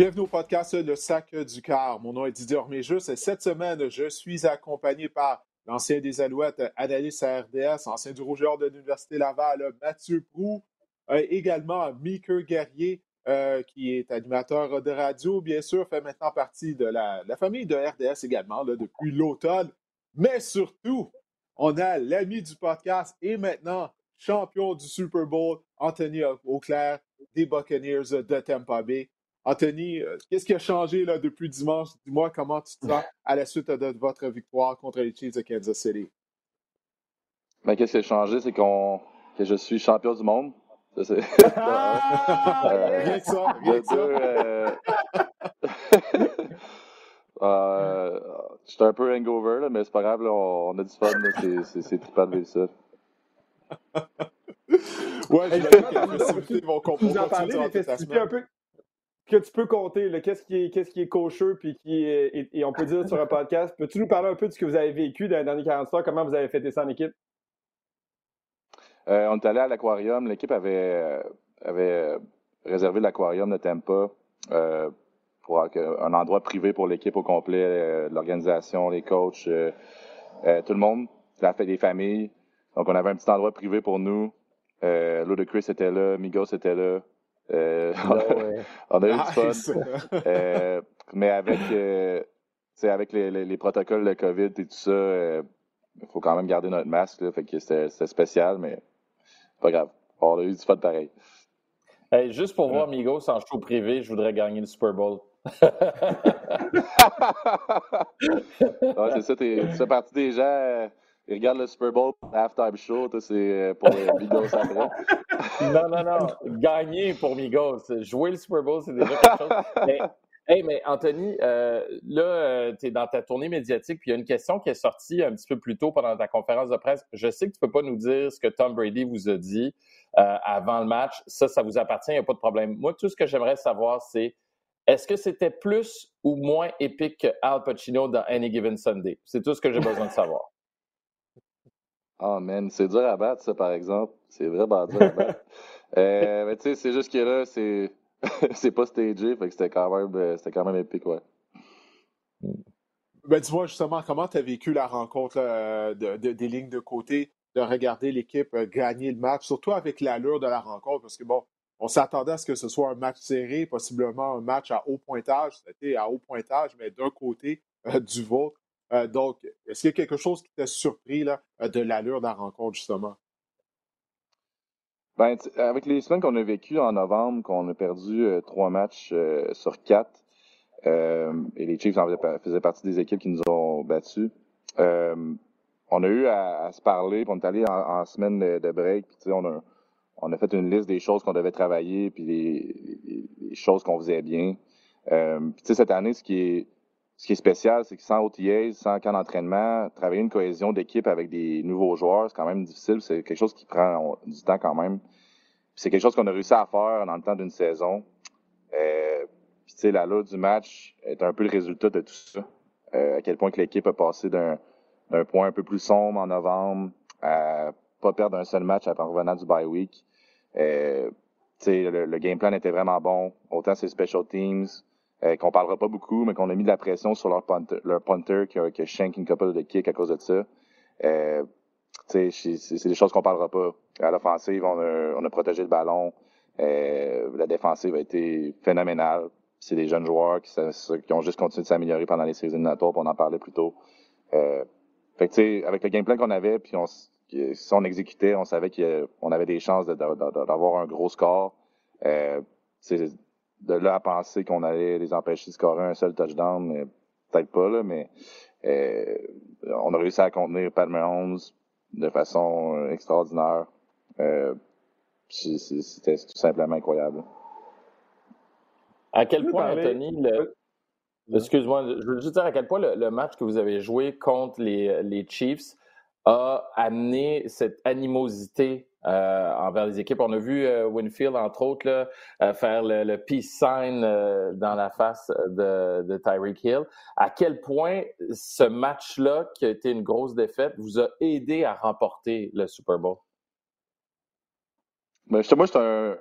Bienvenue au podcast Le Sac du Car. Mon nom est Didier Orméjus et cette semaine, je suis accompagné par l'ancien des Alouettes, analyste RDS, ancien du Rougeur de l'Université Laval, Mathieu Prou, euh, également Meeker Guerrier, euh, qui est animateur de radio, bien sûr, fait maintenant partie de la, famille de RDS également depuis l'automne. Mais surtout, on a l'ami du podcast et maintenant champion du Super Bowl, Anthony Auclair des Buccaneers de Tampa Bay. Anthony, euh, qu'est-ce qui a changé là, depuis dimanche? Dis-moi comment tu te sens à la suite de votre victoire contre les Chiefs de Kansas City. Ben, qu'est-ce qui a changé? C'est qu'on que je suis champion du monde. Ça, ah! rien que ça, rien que ça. Euh... euh, J'étais un peu hangover, là, mais c'est pas grave, là, on, a du fun. C'est trippant de vivre ça. ouais, j'ai que les festivités vont comprendre. Vous en parlez des festivités un peu que tu peux compter, qu'est-ce qui est, qu'est-ce qui est cocheux, puis qui et, on peut dire sur un podcast. Peux-tu nous parler un peu de ce que vous avez vécu dans les derniers 40 heures? Comment vous avez fêté ça en équipe? Euh, on est allé à l'aquarium. L'équipe avait, avait réservé l'aquarium de Tampa euh, pour un endroit privé pour l'équipe au complet, euh, l'organisation, les coachs, tout le monde, la fête des familles. Donc, on avait un petit endroit privé pour nous. Euh, Chris était là, Migos était là. Euh, on a eu du fun. Euh, mais avec, euh, avec les, les, protocoles de COVID et tout ça, il faut quand même garder notre masque. Là, fait que c'était spécial, mais pas grave. On a eu du fun pareil. juste pour voir Migos en show privé, je voudrais gagner le Super Bowl. ouais, c'est ça, tu fais partie des gens il regarde le Super Bowl halftime show, c'est euh, pour les Migos après. Non, non, non. Gagner pour Migos. Jouer le Super Bowl, c'est déjà quelque chose. Mais, hey, mais Anthony, euh, là, euh, tu es dans ta tournée médiatique, puis il y a une question qui est sortie un petit peu plus tôt pendant ta conférence de presse. Je sais que tu peux pas nous dire ce que Tom Brady vous a dit avant le match. Ça, ça vous appartient, il n'y a pas de problème. Moi, tout ce que j'aimerais savoir, c'est est-ce que c'était plus ou moins épique que Al Pacino dans Any Given Sunday? C'est tout ce que j'ai besoin de savoir. Oh man, c'est dur à battre, ça, par exemple. C'est vraiment dur à battre. euh, mais tu sais, c'est juste que là, c'est, c'est pas stagé, fait que c'était quand même, euh, c'était quand même épique, ouais. Ben, vois, justement, comment tu as vécu la rencontre de, des lignes de côté, de regarder l'équipe euh, gagner le match, surtout avec l'allure de la rencontre, parce que bon, on s'attendait à ce que ce soit un match serré, possiblement un match à haut pointage. C'était à haut pointage, mais d'un côté du vôtre. Euh, donc, est-ce qu'il y a quelque chose qui t'a surpris là, euh, de l'allure de la rencontre, justement? Ben, avec les semaines qu'on a vécues en novembre, qu'on a perdu euh, trois matchs sur quatre, et les Chiefs en faisaient, partie des équipes qui nous ont battus, on a eu à, se parler, puis on est allé en, semaine de, break, puis on a, on a fait une liste des choses qu'on devait travailler, puis les, choses qu'on faisait bien. puis cette année, ce qui est ce qui est spécial, c'est que sans OTAs, sans camp d'entraînement, travailler une cohésion d'équipe avec des nouveaux joueurs, c'est quand même difficile. C'est quelque chose qui prend du temps quand même. C'est quelque chose qu'on a réussi à faire dans le temps d'une saison. Euh, tu sais, la du match est un peu le résultat de tout ça. Euh, à quel point que l'équipe a passé d'un point un peu plus sombre en novembre à pas perdre un seul match en revenant du bye week. Euh, le, le game plan était vraiment bon. Autant ses special teams, euh, qu'on parlera pas beaucoup, mais qu'on a mis de la pression sur leur punter, leur punter qui a, qui a shank une couple de kicks à cause de ça. Euh, c'est des choses qu'on parlera pas. À l'offensive, on a, on a protégé le ballon. Euh, la défensive a été phénoménale. C'est des jeunes joueurs qui, qui ont juste continué de s'améliorer pendant les séries éliminatoires, on en parlait plus tôt. Euh, fait que, avec le game plan qu'on avait, puis on, si on exécutait, on savait qu'on avait des chances d'avoir un gros score. Euh, de là à penser qu'on allait les empêcher de scorer un seul touchdown, peut-être pas, là, mais euh, on a réussi à contenir Pat Mahomes de façon euh, extraordinaire. Euh, C'était tout simplement incroyable. À quel point, Anthony, le... excuse-moi, je veux juste dire à quel point le, match que vous avez joué contre les, les Chiefs a amené cette animosité euh, envers les équipes. On a vu euh, Winfield, entre autres, euh, faire le, peace sign dans la face de, Tyreek Hill. À quel point ce match-là, qui a été une grosse défaite, vous a aidé à remporter le Super Bowl? Moi, je suis un,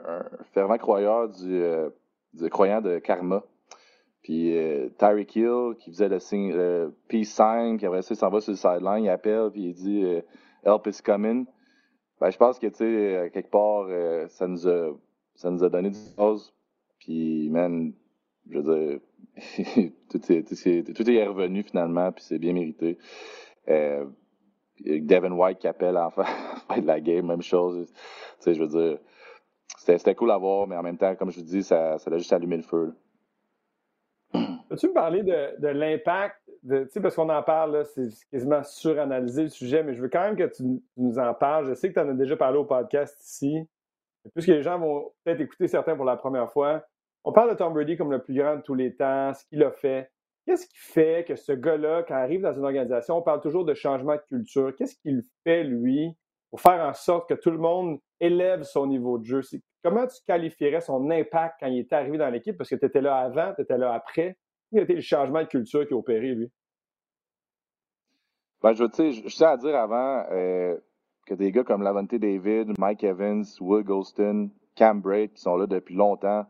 fervent croyeur du, croyant de karma. Puis Tyreek Hill, qui faisait le signe peace sign, qui après ça, s'en va sur le sideline, il appelle, puis il dit Help is coming. Ben, je pense que, tu sais, quelque part, ça, nous a, ça nous a donné du chose. Puis, man, je veux dire, tout, est, tout, est, revenu finalement, puis c'est bien mérité. Euh, Devin White qui appelle à la fin de la game, même chose. Tu sais, je veux dire, c'était cool à voir, mais en même temps, comme je vous dis, ça, ça a juste allumé le feu. Peux-tu me parler de, de l'impact, tu sais, parce qu'on en parle, c'est quasiment suranalysé le sujet, mais je veux quand même que tu, nous en parles. Je sais que tu en as déjà parlé au podcast ici. puisque les gens vont peut-être écouter certains pour la première fois, on parle de Tom Brady comme le plus grand de tous les temps, ce qu'il a fait. Qu'est-ce qui fait que ce gars-là, quand il arrive dans une organisation, on parle toujours de changement de culture. Qu'est-ce qu'il fait, lui, pour faire en sorte que tout le monde élève son niveau de jeu? Comment tu qualifierais son impact quand il est arrivé dans l'équipe? Parce que tu étais là avant, tu étais là après. Quel a été le changement de culture qui a opéré, lui? Ben, je, je, je tiens à dire avant euh, que des gars comme Lavonte David, Mike Evans, Will Golston, Cam Braid, qui sont là depuis longtemps,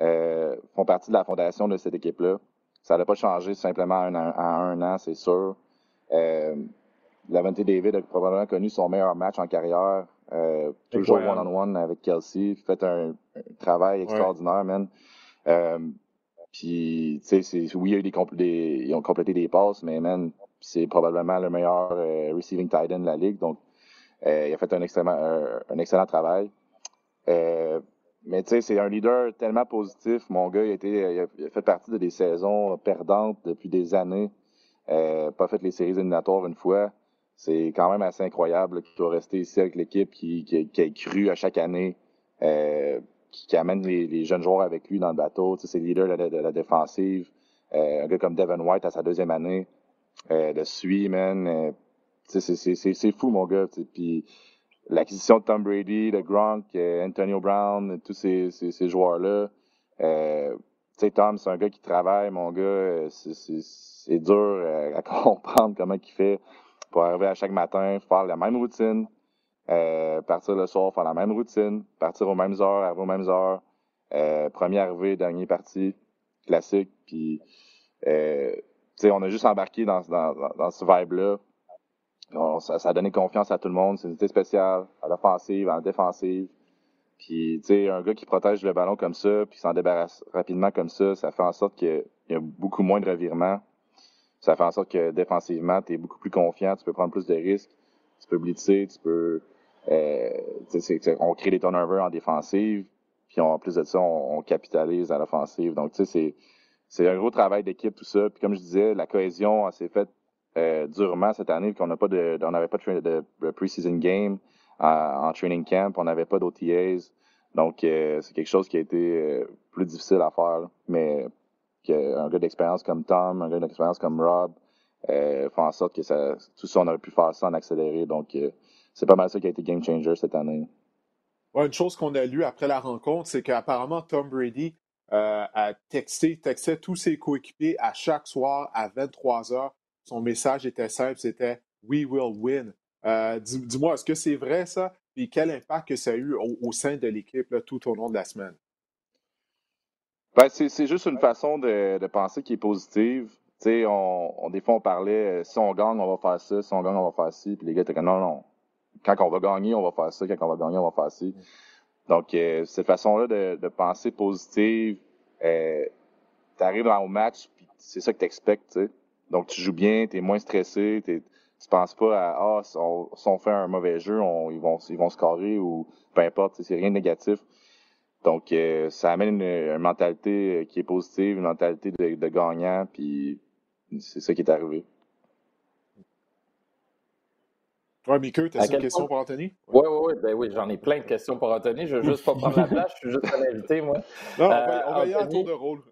euh, font partie de la fondation de cette équipe-là. Ça n'a pas changé simplement en un, an, c'est sûr. Euh, Lavente David a probablement connu son meilleur match en carrière. Euh, toujours one-on-one avec Kelsey. Fait un, travail extraordinaire, man. Euh, puis, tu sais, oui, il y a eu des, ils ont complété des passes, mais, man, c'est probablement le meilleur euh, receiving tight end de la ligue. Donc, euh, il a fait un, un excellent travail. Euh, mais tu sais, c'est un leader tellement positif. Mon gars, il a, il a fait partie de des saisons perdantes depuis des années. Euh, pas fait les séries éliminatoires une fois. C'est quand même assez incroyable qu'il soit resté ici avec l'équipe, qui, qui, qui, a cru à chaque année, qui, amène les, jeunes joueurs avec lui dans le bateau. Tu sais, c'est le leader de la, défensive. Euh, un gars comme Devin White à sa deuxième année euh, le suit, man. Euh, c'est fou, mon gars. Puis l'acquisition de Tom Brady, de Gronk, Antonio Brown, tous ces, ces, joueurs-là. Tu sais, Tom, c'est un gars qui travaille, mon gars. C'est dur à comprendre comment il fait pour arriver à chaque matin, faire la même routine, partir le soir, faire la même routine, partir aux mêmes heures, arriver aux mêmes heures. Euh, premier arrivé, dernier parti, classique. Puis, sais, on a juste embarqué dans, dans, ce vibe-là ça, a donné confiance à tout le monde. C'est une unité spéciale, à l'offensive, à défensive. Puis, tu sais, un gars qui protège le ballon comme ça, puis s'en débarrasse rapidement comme ça, ça fait en sorte qu'il y a beaucoup moins de revirements. Ça fait en sorte que défensivement, tu es beaucoup plus confiant, tu peux prendre plus de risques, tu peux blitzer, tu peux... Euh, on crée des turnovers en défensive, puis en plus de ça, on, capitalise à l'offensive. Donc, tu sais, c'est un gros travail d'équipe, tout ça. Puis comme je disais, la cohésion s'est faite euh, durement cette année, qu'on n'a pas de, on n'avait pas de, de preseason game euh, en training camp, on n'avait pas d'OTAs. Donc, euh, c'est quelque chose qui a été plus difficile à faire. Mais un gars d'expérience comme Tom, un gars d'expérience comme Rob, euh, fait en sorte que ça, tout ça, on aurait pu faire ça en accéléré. Donc, c'est pas mal ça qui a été game changer cette année. une chose qu'on a lu après la rencontre, c'est qu'apparemment Tom Brady a texté, textait tous ses coéquipiers à chaque soir à 23 h son message était simple, c'était We will win. Euh, dis-moi, est-ce que c'est vrai ça? Et quel impact que ça a eu au, sein de l'équipe tout au long de la semaine? Ben, c'est juste une façon de, penser qui est positive. on, des fois, on parlait, euh, si on gagne, on va faire ça, si on gagne, on va faire ci. Puis les gars étaient comme, non, non, quand on va gagner, on va faire ça, quand on va gagner, on va faire ci. Donc, euh, cette façon-là de, penser positive, euh, tu arrives au match, puis c'est ça que tu expectes, donc, tu joues bien, tu es moins stressé, tu tu penses pas à Ah, si on, fait un mauvais jeu, ils, vont, ils vont scorer ou peu importe, c'est rien de négatif. Donc, euh, ça amène une, mentalité euh, qui est positive, une mentalité de, gagnant, puis c'est ça qui est arrivé. Toi, Mickey, tu as une question pour Anthony? Oui, oui, oui. Ben oui, j'en ai plein de questions pour Anthony. Je veux juste pas prendre la place, je suis juste un invité, moi. Non, on va, on va y aller à tour de rôle.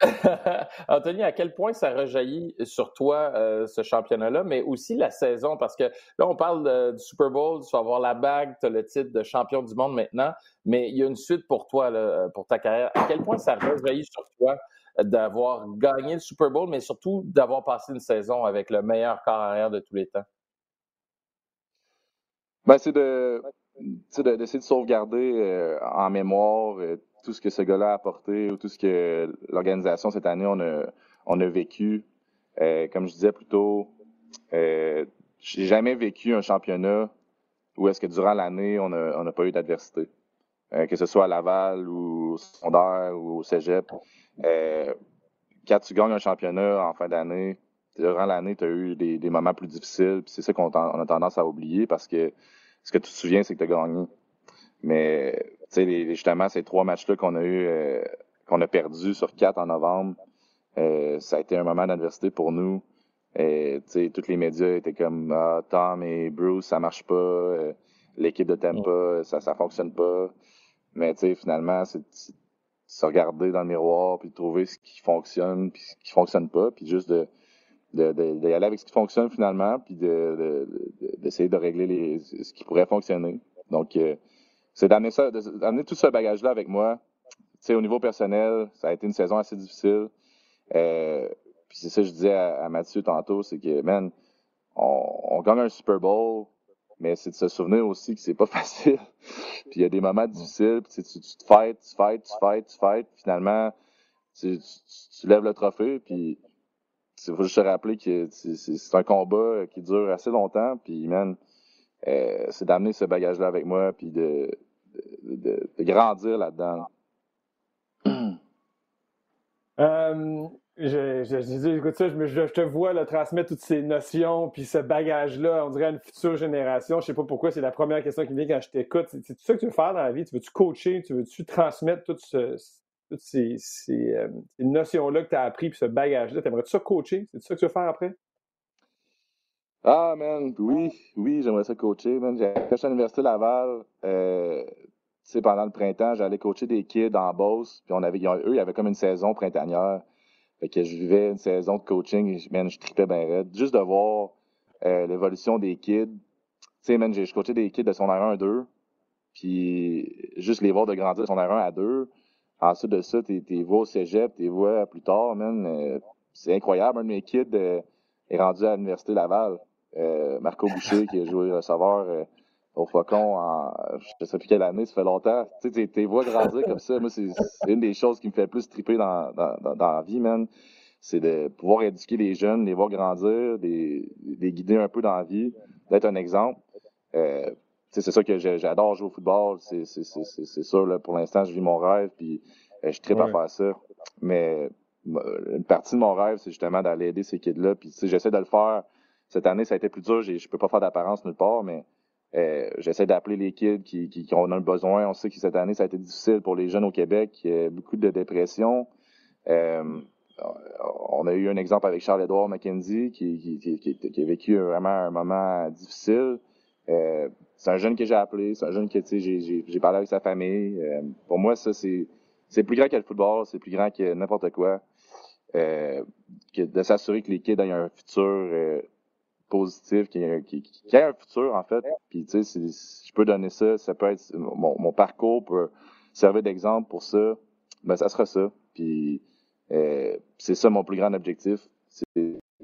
Anthony, à quel point ça rejaillit sur toi euh, ce championnat-là, mais aussi la saison? Parce que là, on parle du Super Bowl, tu vas avoir la bague, tu as le titre de champion du monde maintenant, mais il y a une suite pour toi, là, pour ta carrière. À quel point ça rejaillit sur toi d'avoir gagné le Super Bowl, mais surtout d'avoir passé une saison avec le meilleur corps arrière de tous les temps? Ben, c'est de d'essayer de sauvegarder euh, en mémoire euh, tout ce que ce gars-là a apporté ou tout ce que l'organisation cette année on a, on a vécu. Euh, comme je disais plus tôt, j'ai jamais vécu un championnat où est-ce que durant l'année, on n'a pas eu d'adversité. Que ce soit à Laval ou au secondaire ou au cégep. Quand tu gagnes un championnat en fin d'année, durant l'année, tu as eu des, moments plus difficiles. C'est ça qu'on a tendance à oublier parce que ce que tu te souviens, c'est que tu as gagné. Mais sais, justement, ces trois matchs-là qu'on a eu, euh, qu'on a perdu sur quatre en novembre, euh, ça a été un moment d'adversité pour nous. Et, tous les médias étaient comme ah, Tom et Bruce, ça marche pas. Euh, l'équipe de Tampa, ça, ça fonctionne pas. Mais finalement, c'est se regarder dans le miroir puis trouver ce qui fonctionne puis ce qui fonctionne pas puis juste de d'aller aller avec ce qui fonctionne finalement puis d'essayer de, de, régler les, ce qui pourrait fonctionner. Donc, c'est d'amener ça, d'amener tout ce bagage-là avec moi. Tu au niveau personnel, ça a été une saison assez difficile. Euh, puis c'est ça que je disais à, Mathieu tantôt, c'est que, man, on, gagne un Super Bowl, mais c'est de se souvenir aussi que c'est pas facile. puis il y a des moments difficiles, puis tu, tu, te fêtes, tu fêtes, tu fêtes, tu fêtes. Finalement, tu, tu, lèves le trophée, puis il faut juste se rappeler que c'est un combat qui dure assez longtemps, puis man, euh, c'est d'amener ce bagage-là avec moi, puis de, grandir là-dedans. Euh, je, je, écoute ça, je, te vois là, transmettre toutes ces notions, puis ce bagage-là, on dirait à une future génération. Je sais pas pourquoi, c'est la première question qui me vient quand je t'écoute. C'est tout ça que tu veux faire dans la vie? Tu veux-tu coacher? Tu veux-tu transmettre toutes ces, euh, notions-là que tu as appris, puis ce bagage-là? T'aimerais-tu ça coacher? C'est ça que tu veux faire après? Ah, man, oui, oui, j'aimerais ça coacher, man. J'ai à l'Université Laval, euh, pendant le printemps, j'allais coacher des kids en Beauce, puis on avait, eux, ils avaient comme une saison printanière. Fait que je vivais une saison de coaching, et, man, je tripais bien raide. Juste de voir euh, l'évolution des kids. Tu sais, man, j'ai coaché des kids de son R1 à 2, puis juste les voir de grandir de son R1 à 2. Ensuite de ça, t'es vois au cégep, t'es vois plus tard, man. Euh, c'est incroyable, un de mes kids euh, est rendu à l'Université Laval. Euh, Marco Boucher qui a joué receveur euh, au Faucon en je sais plus quelle année, ça fait longtemps. Tu tes voix grandir comme ça, moi, c'est une des choses qui me fait plus triper dans, dans, dans, la vie, man. C'est de pouvoir éduquer les jeunes, les voir grandir, les, les guider un peu dans la vie, d'être un exemple. Euh, c'est ça que j'adore jouer au football. C'est sûr, là, pour l'instant, je vis mon rêve, puis euh, je tripe à faire ça. Mais une partie de mon rêve, c'est justement d'aller aider ces kids-là. Puis j'essaie de le faire cette année, ça a été plus dur. Je peux pas faire d'apparence nulle part, mais euh, j'essaie d'appeler les kids qui, qui, qui, ont un besoin. On sait que cette année, ça a été difficile pour les jeunes au Québec. Il y a beaucoup de dépression. Euh, on a eu un exemple avec Charles-Édouard McKenzie qui, qui, a vécu vraiment un moment difficile. Euh, c'est un jeune que j'ai appelé, c'est un jeune que j'ai parlé avec sa famille. Euh, pour moi, ça, c'est plus grand que le football, c'est plus grand que n'importe quoi. Euh, que de s'assurer que les kids aient un futur positif, qui, qui, a un futur, en fait. Puis, tu sais, si je peux donner ça, ça peut être, mon, mon parcours peut servir d'exemple pour ça, ben, ça sera ça. Puis, euh, c'est ça mon plus grand objectif.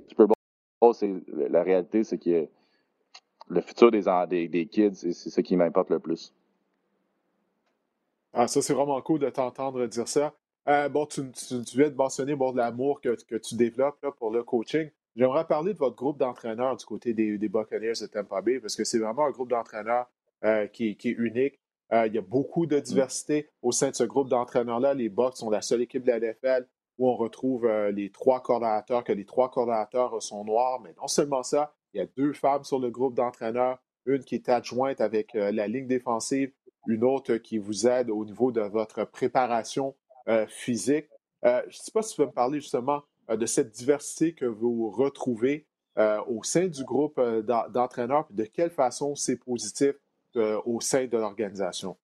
Super Bowl, c'est, la réalité, c'est que le futur des, des, kids, c'est, ça qui m'importe le plus. Ah, ça, c'est vraiment cool de t'entendre dire ça. Euh, bon, tu, tu, viens de mentionner l'amour que, que tu développes là, pour le coaching. J'aimerais parler de votre groupe d'entraîneurs du côté des, des, Buccaneers de Tampa Bay parce que c'est vraiment un groupe d'entraîneurs euh, qui, qui, est unique. Euh, il y a beaucoup de diversité au sein de ce groupe d'entraîneurs-là. Les Bucks sont la seule équipe de la NFL où on retrouve les trois coordonnateurs, que les trois coordonnateurs sont noirs. Mais non seulement ça, il y a deux femmes sur le groupe d'entraîneurs, une qui est adjointe avec la ligne défensive, une autre qui vous aide au niveau de votre préparation physique. je ne sais pas si tu peux me parler justement euh, de cette diversité que vous retrouvez euh, au sein du groupe euh, d'entraîneurs, de quelle façon c'est positif au sein de l'organisation?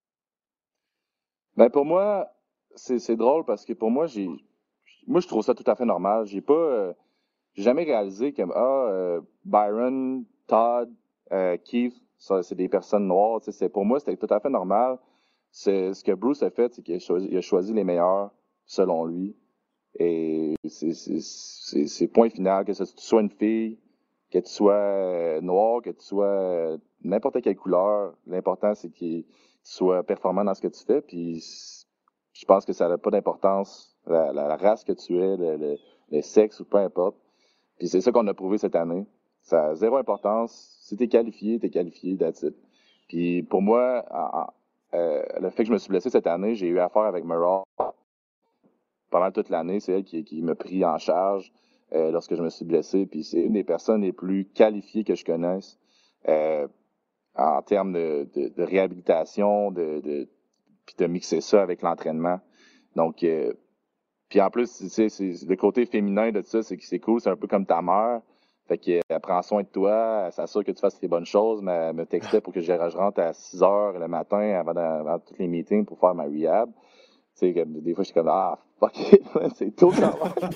Ben pour moi, c'est drôle parce que pour moi, moi je trouve ça tout à fait normal. J'ai pas jamais réalisé que ah, Byron, Todd, Keith, c'est des personnes noires. Pour moi, c'était tout à fait normal. C'est ce que Bruce a fait, c'est qu'il a, choisi les meilleurs selon lui. Et c'est point final, que ce, tu sois une fille, que tu sois euh, noire, que tu sois euh, n'importe quelle couleur. L'important, c'est qu'il soit performant dans ce que tu fais. Je pense que ça n'a pas d'importance, la, race que tu es, le, sexe ou peu importe. Puis c'est ça qu'on a prouvé cette année. Ça a zéro importance. Si t'es qualifié, t'es qualifié, that's. Puis pour moi, euh, le fait que je me suis blessé cette année, j'ai eu affaire avec Merle pendant toute l'année. C'est elle qui, qui m'a pris en charge euh, lorsque je me suis blessé. Puis c'est une des personnes les plus qualifiées que je connaisse euh, en termes de, réhabilitation, de, de, puis de mixer ça avec l'entraînement. Donc, puis en plus, c'est le côté féminin de ça, c'est que c'est cool, c'est un peu comme ta mère. Fait qu'elle prend soin de toi, elle s'assure que tu fasses les bonnes choses, mais me textait pour que je, rentre à 6 heures le matin avant, avant tous les meetings pour faire ma rehab. Tu sais, des fois, je suis comme, ah, fuck it, c'est tôt quand même.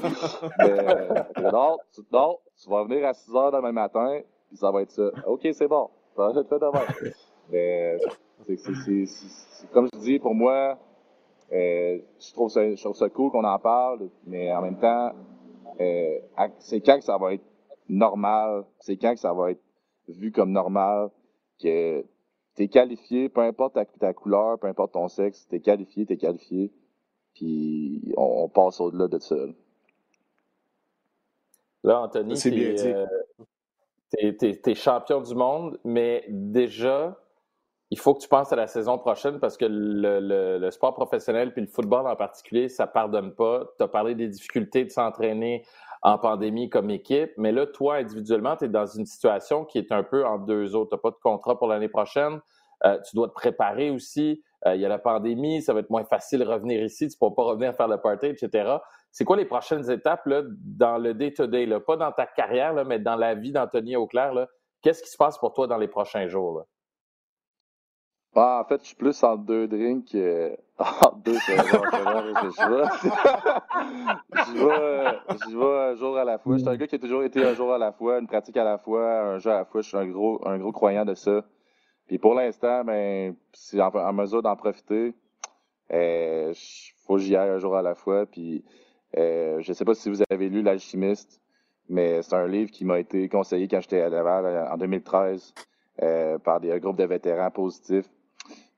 mais, non, tu, non, tu vas venir à 6 heures demain matin, puis ça va être ça. OK, c'est bon. Ça va être fait demain. Mais, c'est comme je dis, pour moi, euh, je, trouve ça, je trouve ça cool qu'on en parle, mais en même temps, euh, c'est quand que ça va être normal, c'est quand que ça va être vu comme normal, que t'es qualifié, peu importe ta, couleur, peu importe ton sexe, t'es qualifié, t'es qualifié, puis on, passe au-delà de ça. Là, Anthony, t'es es, champion du monde, mais déjà, il faut que tu penses à la saison prochaine parce que le, le sport professionnel puis le football en particulier, ça pardonne pas. Tu as parlé des difficultés de s'entraîner en pandémie comme équipe. Mais là, toi, individuellement, tu es dans une situation qui est un peu en deux autres. Tu n'as pas de contrat pour l'année prochaine. Euh, tu dois te préparer aussi. Euh, il y a la pandémie, ça va être moins facile de revenir ici. Tu ne peux pas revenir faire le party, etc. C'est quoi les prochaines étapes là, dans le day-to-day? pas dans ta carrière, mais dans la vie d'Anthony Auclair. Qu'est-ce qui se passe pour toi dans les prochains jours? Ah, en fait, je suis plus en deux drinks. Euh, entre deux, c'est je vais. je vais un jour à la fois. Je suis un gars qui a toujours été un jour à la fois, une pratique à la fois, un jeu à la fois. Je suis un gros, un gros croyant de ça. Puis pour l'instant, ben, c'est en, mesure d'en profiter. Euh, faut que j'y aille un jour à la fois. Puis euh, je sais pas si vous avez lu L'Alchimiste, mais c'est un livre qui m'a été conseillé quand j'étais à Laval euh, en 2013 euh, par des groupes de vétérans positifs.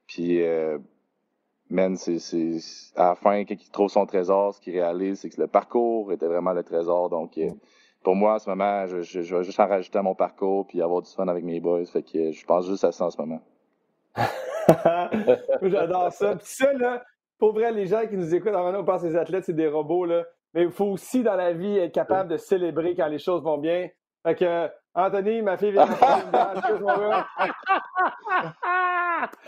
Puis, euh, man, c'est, à la fin, quand il trouve son trésor, ce qu'il réalise, c'est que le parcours était vraiment le trésor. Donc, euh, pour moi, en ce moment, je, je, vais juste en rajouter à mon parcours puis avoir du fun avec mes boys. Fait que je pense juste à ça en ce moment. J'adore ça. Puis ça, là, pour vrai, les gens qui nous écoutent, en on pense que les athlètes, c'est des robots, là. Mais il faut aussi, dans la vie, être capable de célébrer quand les choses vont bien. Fait que, Anthony, ma fille vient de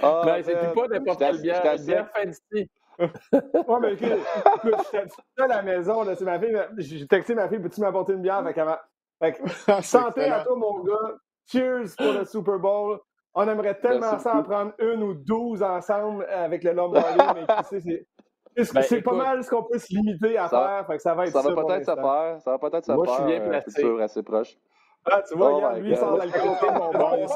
Ah, mais c'est plus pas n'importe quelle bière. Une bière fancy. ouais, mais écoute, écoute j'étais à la maison, là, c'est ma fille. J'ai texté ma fille, peux-tu m'apporter une bière? Fait que, fait que santé à toi, mon gars. Cheers pour le Super Bowl. On aimerait tellement ça en prendre une ou douze ensemble avec le Lombardi, mais tu sais, c'est. Ben, c'est pas mal ce qu'on peut se limiter à faire. Fait que ça va être ça. Va peut-être se faire. Ça va peut-être se faire. Moi, je suis bien euh, placé. Euh, assez proche. Ah, tu vois, oh regarde, lui, sans l'alcool, mon bon,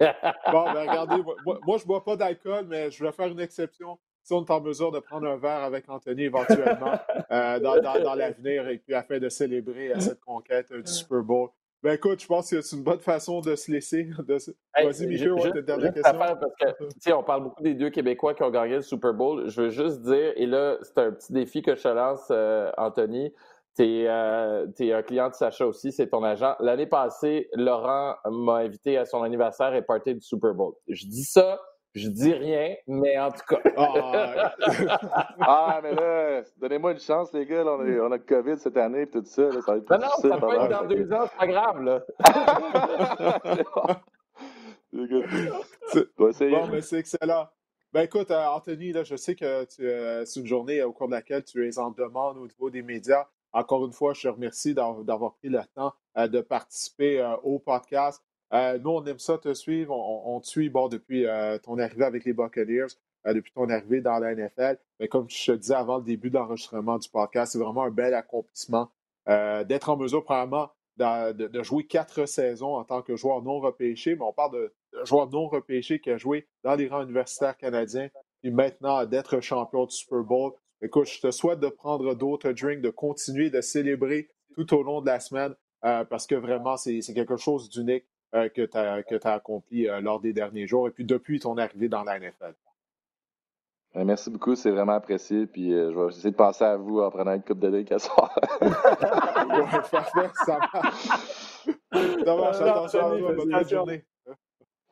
bon, ben regardez, moi, moi je bois pas d'alcool, mais je vais faire une exception. Si on est en mesure de prendre un verre avec Anthony éventuellement euh, dans, dans, dans l'avenir et puis afin de célébrer euh, cette conquête euh, du Super Bowl. Ben écoute, je pense que c'est une bonne façon de se laisser. De... Vas-y, Michel, on ta dernière question? parce que, on parle beaucoup des deux Québécois qui ont gagné le Super Bowl. Je veux juste dire, et là, c'est un petit défi que je te lance, Anthony. Tu es, euh, un client de Sacha aussi, c'est ton agent. L'année passée, Laurent m'a invité à son anniversaire et party du Super Bowl. Je dis ça, je dis rien, mais en tout cas. ah, ah mais là, donnez-moi une chance, les gars. on, a, on, a, le COVID cette année et tout ça. ça va être non, non, ça peut être dans deux ans, c'est pas grave, là. bon, mais c'est excellent. Ben écoute, euh, Anthony, là, je sais que euh, c'est une journée au cours de laquelle tu es en demande au niveau des médias. Encore une fois, je te remercie d'avoir pris le temps euh, de participer euh, au podcast. Euh, nous, on aime ça te suivre. On, te suit bon, depuis ton arrivée avec les Buccaneers, depuis ton arrivée dans la NFL. Mais comme je te disais avant le début de l'enregistrement du podcast, c'est vraiment un bel accomplissement d'être en mesure, probablement, de, jouer quatre saisons en tant que joueur non repêché. Mais on parle de, de joueur non repêché qui a joué dans les rangs universitaires canadiens, et maintenant d'être champion du Super Bowl. Écoute, je te souhaite de prendre d'autres drinks, de continuer de célébrer tout au long de la semaine euh, parce que vraiment, c'est quelque chose d'unique euh, que tu as, accompli euh, lors des derniers jours et puis depuis ton arrivée dans la NFL. Ben, merci beaucoup, c'est vraiment apprécié. Puis je vais essayer de penser à vous en prenant une coupe de drink à soir. parfait, ça marche. Ça marche, attention à toi, bonne journée.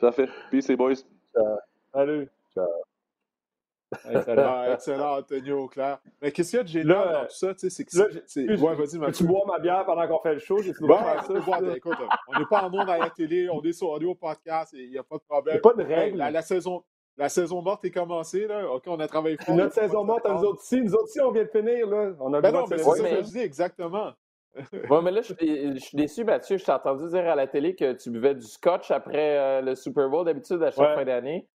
Ça fait. Peace, boys. Ciao. Salut. Ciao. Excellent. Excellent, Antonio Claire. Mais qu'est-ce qu'il y a de génial dans tout ça? C'est que c'est. Ouais, vas-y, Mathieu. Tu bois ma bière pendant qu'on fait le show? Bon, faire ça, ben, écoute, on n'est pas en ondes à la télé, on est sur audio podcast, il n'y a pas de problème. Il n'y a pas de règles. La, saison, la saison morte est commencée, là. OK, on a travaillé fort. Notre saison morte, nous autres aussi. Nous autres aussi, on vient de finir, là. On a ben non, mais c'est ça que je dis, exactement. bon, mais là, je, suis déçu, Mathieu. Je t'ai entendu dire à la télé que tu buvais du scotch après euh, le Super Bowl, d'habitude, à chaque fin d'année.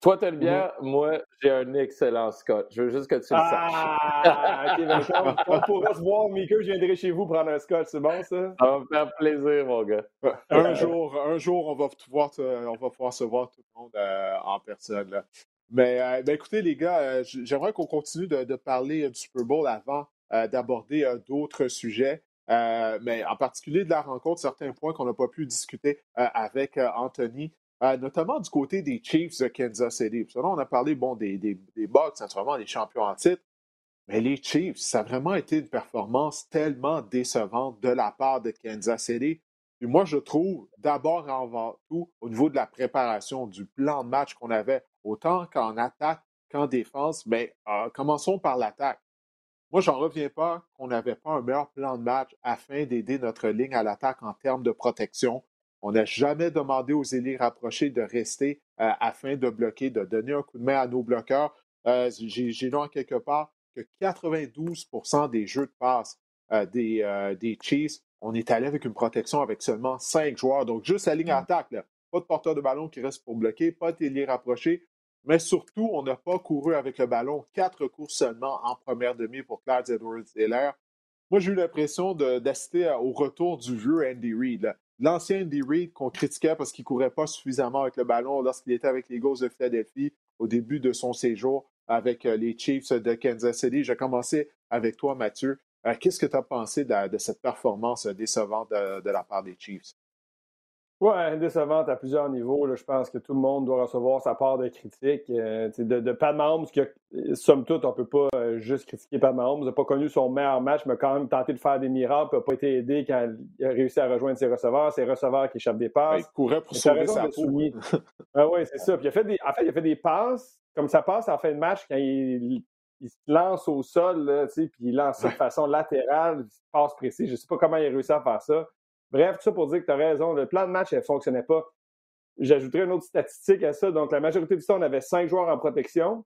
Toi, tu as le bien, moi, j'ai un excellent scotch. Je veux juste que tu le saches. Ah, OK, d'accord. on pourra se voir, Mika, je viendrai chez vous prendre un scotch. C'est bon, ça? Ça va me faire plaisir, mon gars. Un jour, un jour on, va pouvoir on va pouvoir se voir tout le monde euh, en personne. Là. Mais euh, ben, écoutez, les gars, j'aimerais qu'on continue de, parler du Super Bowl avant d'aborder d'autres sujets. Euh, mais en particulier de la rencontre, certains points qu'on n'a pas pu discuter euh, avec euh, Anthony, notamment du côté des Chiefs de Kansas City. là, on a parlé bon, des, des, des Bucks, des champions en titre, mais les Chiefs, ça a vraiment été une performance tellement décevante de la part de Kansas City. Et moi, je trouve, d'abord avant tout, au niveau de la préparation, du plan de match qu'on avait, autant qu'en attaque qu'en défense, mais commençons par l'attaque. Moi, j'en reviens pas qu'on n'avait pas un meilleur plan de match afin d'aider notre ligne à l'attaque en termes de protection. On n'a jamais demandé aux élites rapprochés de rester euh, afin de bloquer, de donner un coup de main à nos bloqueurs. Euh, j'ai lu en quelque part que 92% des jeux de passe euh, des, des, Chiefs, on est allé avec une protection avec seulement cinq joueurs. Donc, juste la ligne à attaque. Pas de porteur de ballon qui reste pour bloquer, pas d'élites rapprochés. Mais surtout, on n'a pas couru avec le ballon. Quatre courses seulement en première demi pour Clyde Edwards-Helaire. Moi, j'ai eu l'impression d'assister au retour du vieux Andy Reid. L'ancien Andy Reid qu'on critiquait parce qu'il ne courait pas suffisamment avec le ballon lorsqu'il était avec les Eagles de Philadelphie au début de son séjour avec euh, les Chiefs de Kansas City. J'ai commencé avec toi, Mathieu. Euh, qu'est-ce que tu as pensé de, cette performance décevante de la part des Chiefs? Oui, décevante à plusieurs niveaux. je pense que tout le monde doit recevoir sa part de critique. Euh, de, de Pat Mahomes, qui a, somme toute, on ne peut pas euh, juste critiquer Pat Mahomes. Il n'a pas connu son meilleur match, mais quand même tenté de faire des miracles. Il n'a pas été aidé quand il a réussi à rejoindre ses receveurs. Ses receveurs qui échappent des passes. il courait pour sauver sa peau. ah, oui, c'est ça. Puis il a fait des, en fait, il a fait des passes, comme ça passe en fin de match, quand il, se lance au sol, là, puis il lance de façon latérale, passe précis. Je ne sais pas comment il a réussi à faire ça. Bref, tout ça pour dire que tu as raison. Le plan de match ne fonctionnait pas. J'ajouterai une autre statistique à ça. Donc, la majorité du temps, on avait cinq joueurs en protection.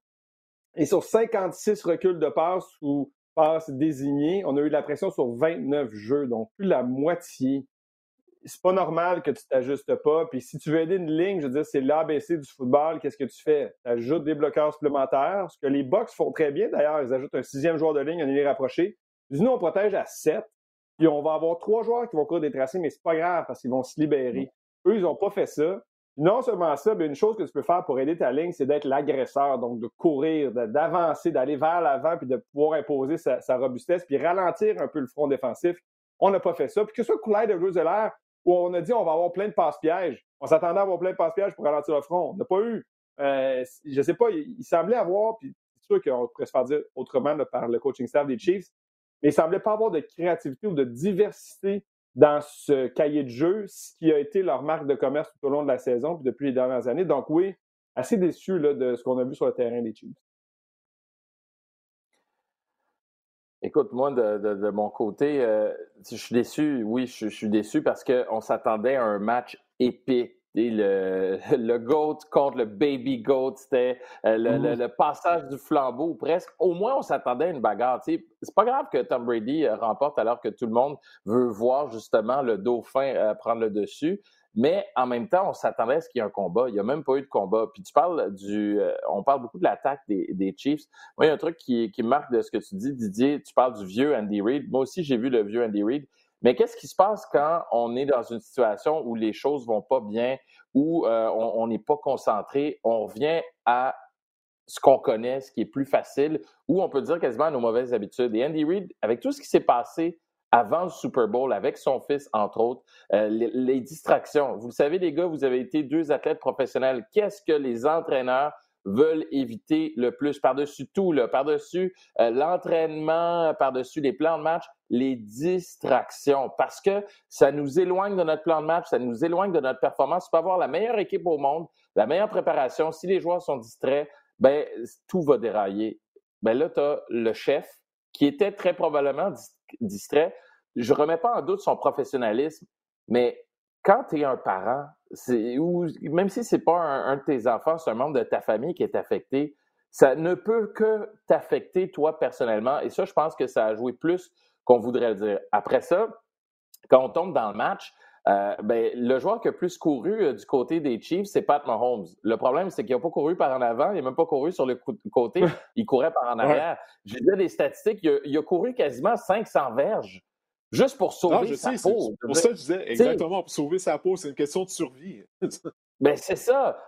Et sur 56 reculs de passes ou passes désignées, on a eu de la pression sur 29 jeux, donc plus la moitié. C'est pas normal que tu t'ajustes pas. Puis si tu veux aider une ligne, je veux dire, c'est l'ABC du football, qu'est-ce que tu fais? Tu ajoutes des bloqueurs supplémentaires, ce que les Bucks font très bien d'ailleurs. Ils ajoutent un sixième joueur de ligne, un ligne rapproché. Nous, on protège à 7. Puis on va avoir trois joueurs qui vont courir des tracés, mais c'est pas grave parce qu'ils vont se libérer. Eux, ils n'ont pas fait ça. Non seulement ça, mais une chose que tu peux faire pour aider ta ligne, c'est d'être l'agresseur, donc de courir, d'avancer, d'aller vers l'avant, puis de pouvoir imposer sa, robustesse, puis ralentir un peu le front défensif. On n'a pas fait ça. Puis que ce soit de de l'air, où on a dit on va avoir plein de passe-pièges. On s'attendait à avoir plein de passe-pièges pour ralentir le front. On n'a pas eu. Euh, je ne sais pas, il, semblait avoir, puis c'est sûr qu'on pourrait se faire dire autrement par le coaching staff des Chiefs, mais il ne semblait pas avoir de créativité ou de diversité dans ce cahier de jeu, ce qui a été leur marque de commerce tout au long de la saison puis depuis les dernières années. Donc oui, assez déçu de ce qu'on a vu sur le terrain des Chiefs. Écoute, moi, de, mon côté, euh, je suis déçu. Oui, je, je suis déçu parce qu'on s'attendait à un match épique le, le GOAT contre le baby GOAT, c'était euh, mmh. le, passage du flambeau presque. Au moins, on s'attendait à une bagarre. C'est pas grave que Tom Brady euh, remporte alors que tout le monde veut voir justement le dauphin euh, prendre le dessus. Mais en même temps, on s'attendait à ce qu'il y ait un combat. Il n'y a même pas eu de combat. Puis tu parles du. on parle beaucoup de l'attaque des, des, Chiefs. Moi, il y a un truc qui, qui marque de ce que tu dis, Didier. Tu parles du vieux Andy Reid. Moi aussi, j'ai vu le vieux Andy Reid. Mais qu'est-ce qui se passe quand on est dans une situation où les choses vont pas bien, où euh, on n'est pas concentré, on revient à ce qu'on connaît, ce qui est plus facile, ou on peut dire quasiment nos mauvaises habitudes. Et Andy Reid, avec tout ce qui s'est passé avant le Super Bowl, avec son fils, entre autres, euh, les, les, distractions. Vous le savez, les gars, vous avez été deux athlètes professionnels. Qu'est-ce que les entraîneurs veulent éviter le plus par-dessus tout, par-dessus euh, l'entraînement, par-dessus les plans de match, les distractions, parce que ça nous éloigne de notre plan de match, ça nous éloigne de notre performance. Tu peux avoir la meilleure équipe au monde, la meilleure préparation. Si les joueurs sont distraits, ben tout va dérailler. Ben là, tu as le chef qui était très probablement distrait. Je remets pas en doute son professionnalisme, mais quand tu es un parent, ou même si ce n'est pas un, de tes enfants, c'est un membre de ta famille qui est affecté, ça ne peut que t'affecter toi personnellement. Et ça, je pense que ça a joué plus qu'on voudrait le dire. Après ça, quand on tombe dans le match, euh, ben, le joueur qui a plus couru euh, du côté des Chiefs, c'est Pat Mahomes. Le problème, c'est qu'il n'a pas couru par en avant, il n'a même pas couru sur le côté, il courait par en arrière. Je disais des statistiques, il a, couru quasiment 500 verges juste pour sauver sa peau. Pour ça, je disais exactement, pour sauver sa peau, c'est une question de survie. ben, c'est ça.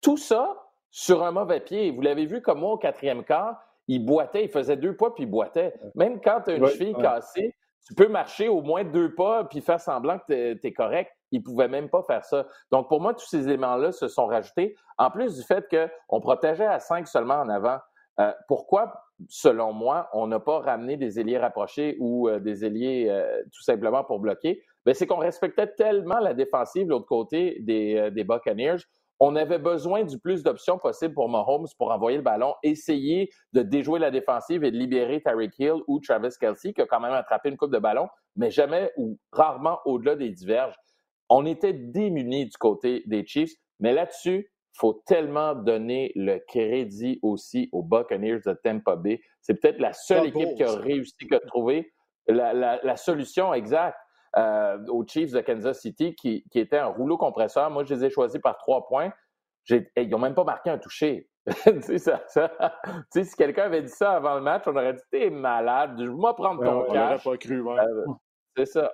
Tout ça sur un mauvais pied. Vous l'avez vu comme moi au quatrième quart, il boitait, il faisait deux pas puis il boitait. Même quand tu as une cheville cassée, tu peux marcher au moins deux pas puis faire semblant que tu es, correct. Il ne pouvait même pas faire ça. Donc, pour moi, tous ces éléments-là se sont rajoutés, en plus du fait qu'on protégeait à cinq seulement en avant. Euh, pourquoi, selon moi, on n'a pas ramené des ailiers rapprochés ou euh, des ailiers euh, tout simplement pour bloquer? Ben, c'est qu'on respectait tellement la défensive de l'autre côté des, des Buccaneers on avait besoin du plus d'options possibles pour Mahomes pour envoyer le ballon, essayer de déjouer la défensive et de libérer Tyreek Hill ou Travis Kelsey, qui a quand même attrapé une coupe de ballon, mais jamais ou rarement au-delà des diverges. On était démunis du côté des Chiefs, mais là-dessus, faut tellement donner le crédit aussi aux Buccaneers de Tampa Bay. C'est peut-être la seule équipe qui a réussi à trouver la solution exacte. Euh, aux Chiefs de Kansas City qui, qui était un rouleau compresseur. Moi, je les ai choisis par trois points. ils n'ont même pas marqué un touché. ça, si quelqu'un avait dit ça avant le match, on aurait dit T'es malade, je vais prendre ton on cash. pas cru, euh, c'est ça.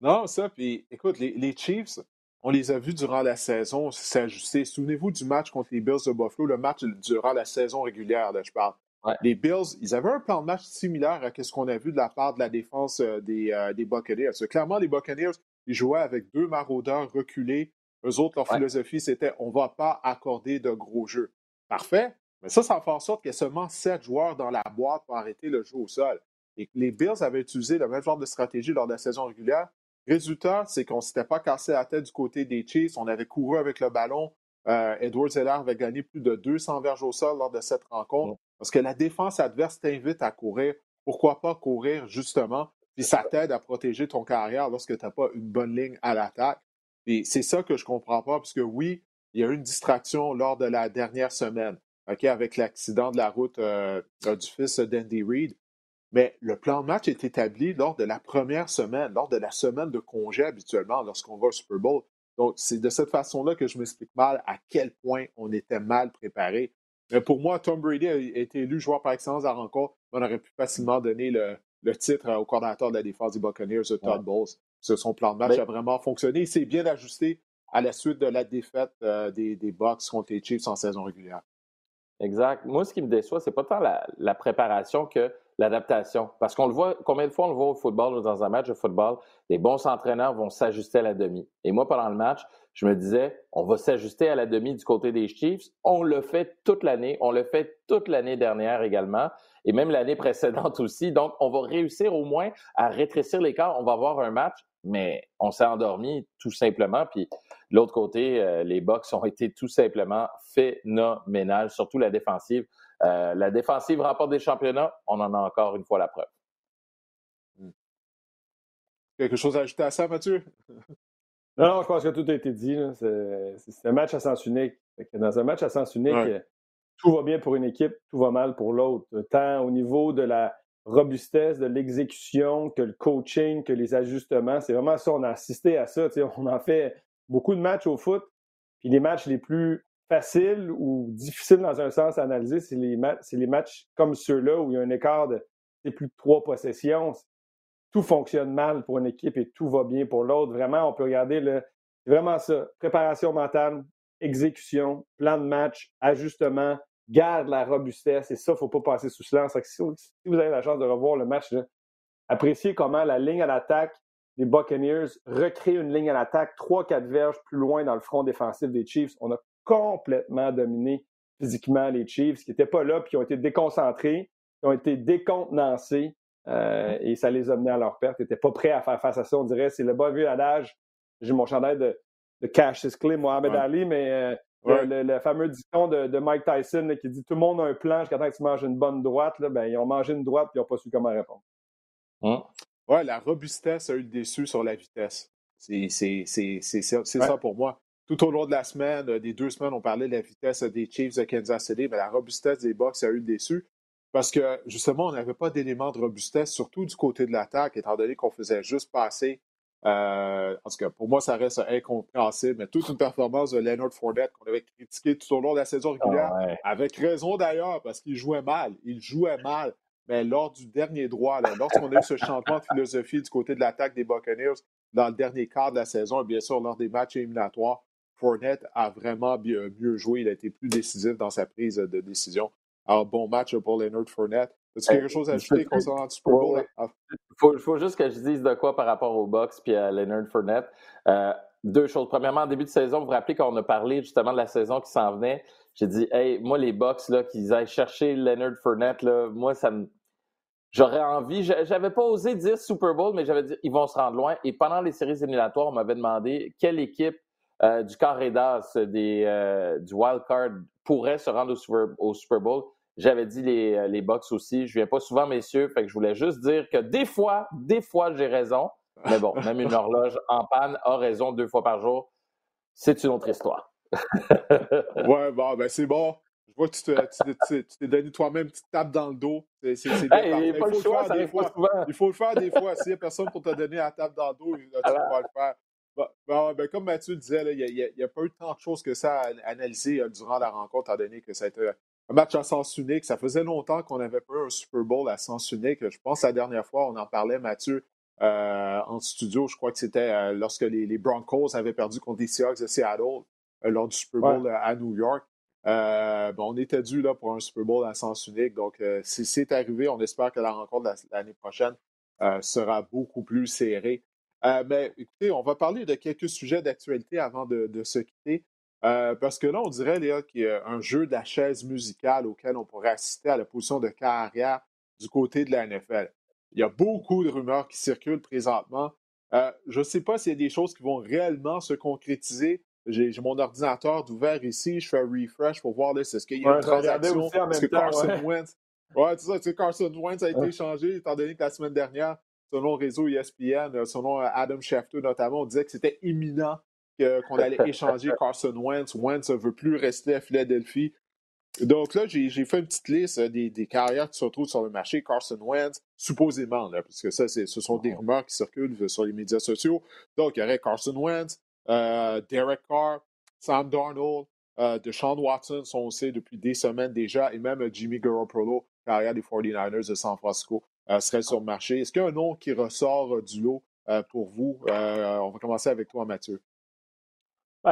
Non, ça, puis écoute, les, les, Chiefs, on les a vus durant la saison s'ajuster. Souvenez-vous du match contre les Bills de Buffalo, le match durant la saison régulière, là, je parle. Les Bills, ils avaient un plan de match similaire à ce qu'on a vu de la part de la défense euh, des, euh, des Buccaneers. clairement, les Buccaneers, ils jouaient avec deux maraudeurs reculés. Eux autres, leur philosophie, c'était on ne va pas accorder de gros jeux. Parfait. Mais ça, ça fait en sorte qu'il y a seulement sept joueurs dans la boîte pour arrêter le jeu au sol. Et les Bills avaient utilisé le même genre de stratégie lors de la saison régulière. Résultat, c'est qu'on ne s'était pas cassé la tête du côté des Chiefs. On avait couru avec le ballon. Euh, Edward Zeller avait gagné plus de 200 verges au sol lors de cette rencontre. Parce que la défense adverse t'invite à courir. Pourquoi pas courir justement? Puis ça t'aide à protéger ton carrière lorsque tu n'as pas une bonne ligne à l'attaque. Et c'est ça que je ne comprends pas, parce que oui, il y a eu une distraction lors de la dernière semaine, OK, avec l'accident de la route euh, du fils d'Andy Reid. Mais le plan de match est établi lors de la première semaine, lors de la semaine de congé habituellement lorsqu'on va au Super Bowl. Donc, c'est de cette façon-là que je m'explique mal à quel point on était mal préparé. Mais pour moi, Tom Brady a été élu joueur par excellence à la rencontre. On aurait pu facilement donner le, titre au coordinateur de la défense des Buccaneers, Todd Bowles. son plan de match a vraiment fonctionné. Il s'est bien ajusté à la suite de la défaite euh, des, des Bucks contre les Chiefs en saison régulière. Exact. Moi, ce qui me déçoit, c'est pas tant la, préparation que l'adaptation. Parce qu'on le voit, combien de fois on le voit au football, dans un match de football, les bons entraîneurs vont s'ajuster à la demi. Et moi, pendant le match, je me disais, on va s'ajuster à la demi du côté des Chiefs. On le fait toute l'année. On le fait toute l'année dernière également. Et même l'année précédente aussi. Donc, on va réussir au moins à rétrécir l'écart. On va avoir un match, mais on s'est endormi tout simplement. Puis, de l'autre côté, euh, les Bucks ont été tout simplement phénoménales, surtout la défensive. Euh, la défensive remporte des championnats, on en a encore une fois la preuve. Hmm. Quelque chose à ajouter à ça, Mathieu? non, je pense que tout a été dit. C'est un match à sens unique. Dans un match à sens unique, tout va bien pour une équipe, tout va mal pour l'autre. Tant au niveau de la robustesse, de l'exécution, que le coaching, que les ajustements. C'est vraiment ça. On a assisté à ça. On en fait beaucoup de matchs au foot. Puis les matchs les plus faciles ou difficiles dans un sens à analyser, c'est les, les matchs comme ceux-là où il y a un écart de plus de trois possessions. Tout fonctionne mal pour une équipe et tout va bien pour l'autre. Vraiment, on peut regarder le. Vraiment ça. Préparation mentale, exécution, plan de match, ajustement, garde la robustesse. Et ça, il ne faut pas passer sous silence. Si vous avez la chance de revoir le match, appréciez comment la ligne à l'attaque les Buccaneers recréent une ligne à l'attaque, trois, quatre verges plus loin dans le front défensif des Chiefs. On a complètement dominé physiquement les Chiefs, qui n'étaient pas là, puis qui ont été déconcentrés, qui ont été décontenancés, euh, et ça les a menés à leur perte. Ils n'étaient pas prêts à faire face à ça, on dirait. C'est le bon vieux adage. J'ai mon chandail de, de Cassius Clay, Mohamed Ali, mais euh, le, fameux dicton de, Mike Tyson qui dit Tout le monde a un plan jusqu'à temps que tu manges une bonne droite. Là, ben, ils ont mangé une droite et ils n'ont pas su comment répondre. Hum. Ouais, la robustesse a eu le déçu sur la vitesse. C'est ça pour moi. Tout au long de la semaine, euh, des deux semaines, on parlait de la vitesse des Chiefs de Kansas City, mais la robustesse des Bucks a eu le déçu. Parce que justement, on n'avait pas d'éléments de robustesse, surtout du côté de l'attaque, étant donné qu'on faisait juste passer. Euh, en tout cas, pour moi, ça reste incompréhensible, mais toute une performance de Leonard Fournette qu'on avait critiqué tout au long de la saison régulière, ah avec raison d'ailleurs, parce qu'il jouait mal. Il jouait mal. Mais lors du dernier droit, lorsqu'on a eu ce changement de philosophie du côté de l'attaque des Buccaneers dans le dernier quart de la saison, et bien sûr lors des matchs éliminatoires, Fournette a vraiment mieux joué. Il a été plus décisif dans sa prise de décision. Alors, bon match pour Leonard Fournette. As-tu quelque chose à ajouter concernant le Super Bowl? Il ah. faut, faut, juste que je dise de quoi par rapport au box puis à Leonard Fournette. Euh, deux choses. Premièrement, en début de saison, vous vous rappelez qu'on a parlé justement de la saison qui s'en venait. J'ai dit, hey, moi, les box, là, qu'ils aillent chercher Leonard Fournette, là, moi, ça me. J'aurais envie, j'avais pas osé dire Super Bowl, mais j'avais dit, ils vont se rendre loin. Et pendant les séries éliminatoires, on m'avait demandé quelle équipe euh, du carré d'as, des, euh, du wild card pourrait se rendre au Super Bowl. J'avais dit les, euh, les box aussi. Je viens pas souvent, messieurs, fait que je voulais juste dire que des fois, des fois, j'ai raison. Mais bon, même une horloge en panne a raison deux fois par jour. C'est une autre histoire. ouais, bon, ben c'est bon. Je vois que tu t'es donné toi-même une petite tape dans le dos. C'est il, faut le faire des fois. Il faut le faire des fois. S'il n'y a personne pour te donner la tape dans le dos, tu vas le faire. Bon, ben, comme Mathieu disait, il n'y a, pas eu tant de choses que ça à analyser euh, durant la rencontre, étant donné que ça a été un match à sens unique. Ça faisait longtemps qu'on n'avait pas eu un Super Bowl à sens unique. Je pense que la dernière fois, on en parlait, Mathieu, euh, en studio. Je crois que c'était euh, lorsque les, Broncos avaient perdu contre les Seahawks de Seattle euh, lors du Super Bowl à New York. Bon, on était dû là, pour un Super Bowl à sens unique. Donc, si c'est arrivé, on espère que la rencontre l'année prochaine sera beaucoup plus serrée. Mais écoutez, on va parler de quelques sujets d'actualité avant de, de se quitter. Euh, parce que là, on dirait, qu'il y a un jeu de la chaise musicale auquel on pourrait assister à la position de carrière du côté de la NFL. Il y a beaucoup de rumeurs qui circulent présentement. Euh, je ne sais pas s'il y a des choses qui vont réellement se concrétiser. J'ai mon ordinateur d'ouvert ici, je fais un refresh pour voir est-ce qu'il y a une transaction. Que Carson Wentz. Ouais, tu sais, Carson Wentz a été échangé, étant donné que la semaine dernière, selon le réseau ESPN, euh, selon Adam Schefter notamment, on disait que c'était imminent qu'on allait échanger Carson Wentz. Wentz ne veut plus rester à Philadelphie. Donc là, j'ai fait une petite liste euh, des, carrières qui se retrouvent sur le marché. Carson Wentz, supposément, là, parce que ça, ce sont des rumeurs qui circulent sur les médias sociaux. Donc, il y aurait Carson Wentz, euh, Derek Carr, Sam Darnold, euh, DeShaun Watson, sont aussi depuis des semaines déjà, et même Jimmy Garoppolo, carrière des 49ers de San Francisco, serait sur le marché. Est-ce qu'il y a un nom qui ressort du lot pour vous? on va commencer avec toi, Mathieu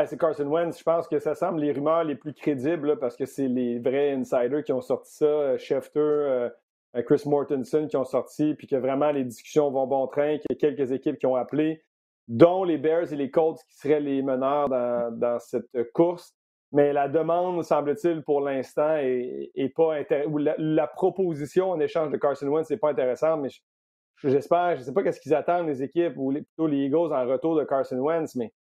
c'est Carson Wentz. Je pense que ça semble les rumeurs les plus crédibles parce que c'est les vrais insiders qui ont sorti ça. Euh, Schefter, euh, euh, Chris Mortensen qui ont sorti, puis que vraiment les discussions vont bon train, qu'il y a quelques équipes qui ont appelé, dont les Bears et les Colts qui seraient les meneurs dans, cette course. Mais la demande, semble-t-il, pour l'instant, est, pas intéressante. La, la, proposition en échange de Carson Wentz n'est pas intéressante, mais j'espère, je ne sais pas qu'est-ce qu'ils attendent, les équipes, ou plutôt les Eagles en retour de Carson Wentz, mais